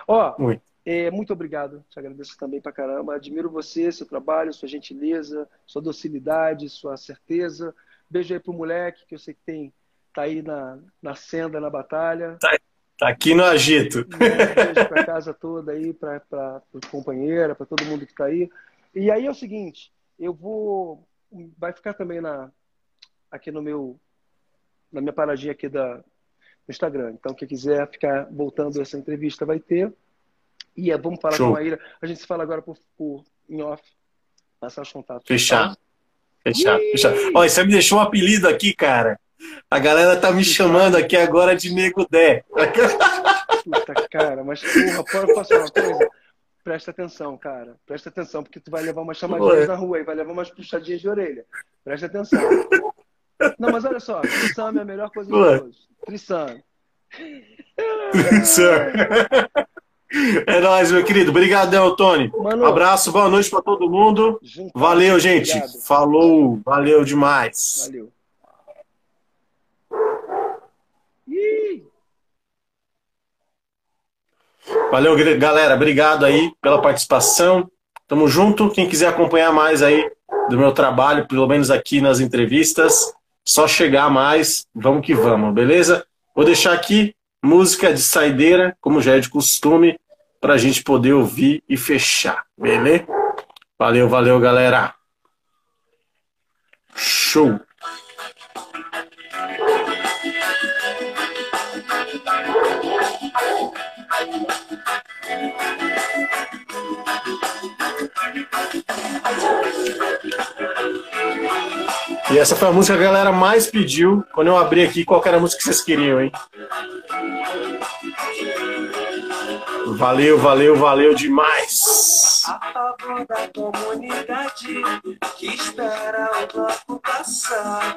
Ó, muito. É, muito obrigado, te agradeço também pra caramba. Admiro você, seu trabalho, sua gentileza, sua docilidade, sua certeza. Beijo aí pro moleque, que eu sei que tem, tá aí na, na senda, na batalha. Tá, tá aqui no agito. Beijo pra casa toda aí, pra companheira, pra todo mundo que tá aí. E aí é o seguinte, eu vou. Vai ficar também na, aqui no meu. Na minha paradinha aqui da, no Instagram. Então, quem quiser ficar voltando essa entrevista vai ter. E é, vamos falar Show. com a Ira. A gente se fala agora por, por em off. Passar os contatos. Fechar. Tá? Fechar, fechar. Olha, você me deixou um apelido aqui, cara. A galera tá me chamando aqui agora de Nego Dé. Puta, cara, mas porra, pode posso falar uma coisa? Presta atenção, cara. Presta atenção, porque tu vai levar umas chamadinhas na rua e vai levar umas puxadinhas de orelha. Presta atenção. Não, mas olha só, Trissame é a melhor coisa de todos. Trissame. Trissame. É nóis, meu querido. Obrigadão, Tony. Mano, Abraço, boa noite para todo mundo. Valeu, gente. Obrigado. Falou, valeu demais. Valeu. Valeu, galera. Obrigado aí pela participação. Tamo junto. Quem quiser acompanhar mais aí do meu trabalho, pelo menos aqui nas entrevistas, só chegar mais. Vamos que vamos, beleza? Vou deixar aqui música de saideira, como já é de costume, para a gente poder ouvir e fechar, beleza? Valeu, valeu, galera. Show! E essa foi a música que a galera mais pediu quando eu abri aqui qual era a música que vocês queriam, hein? Valeu, valeu, valeu demais. A favor da comunidade que espera o bloco passar.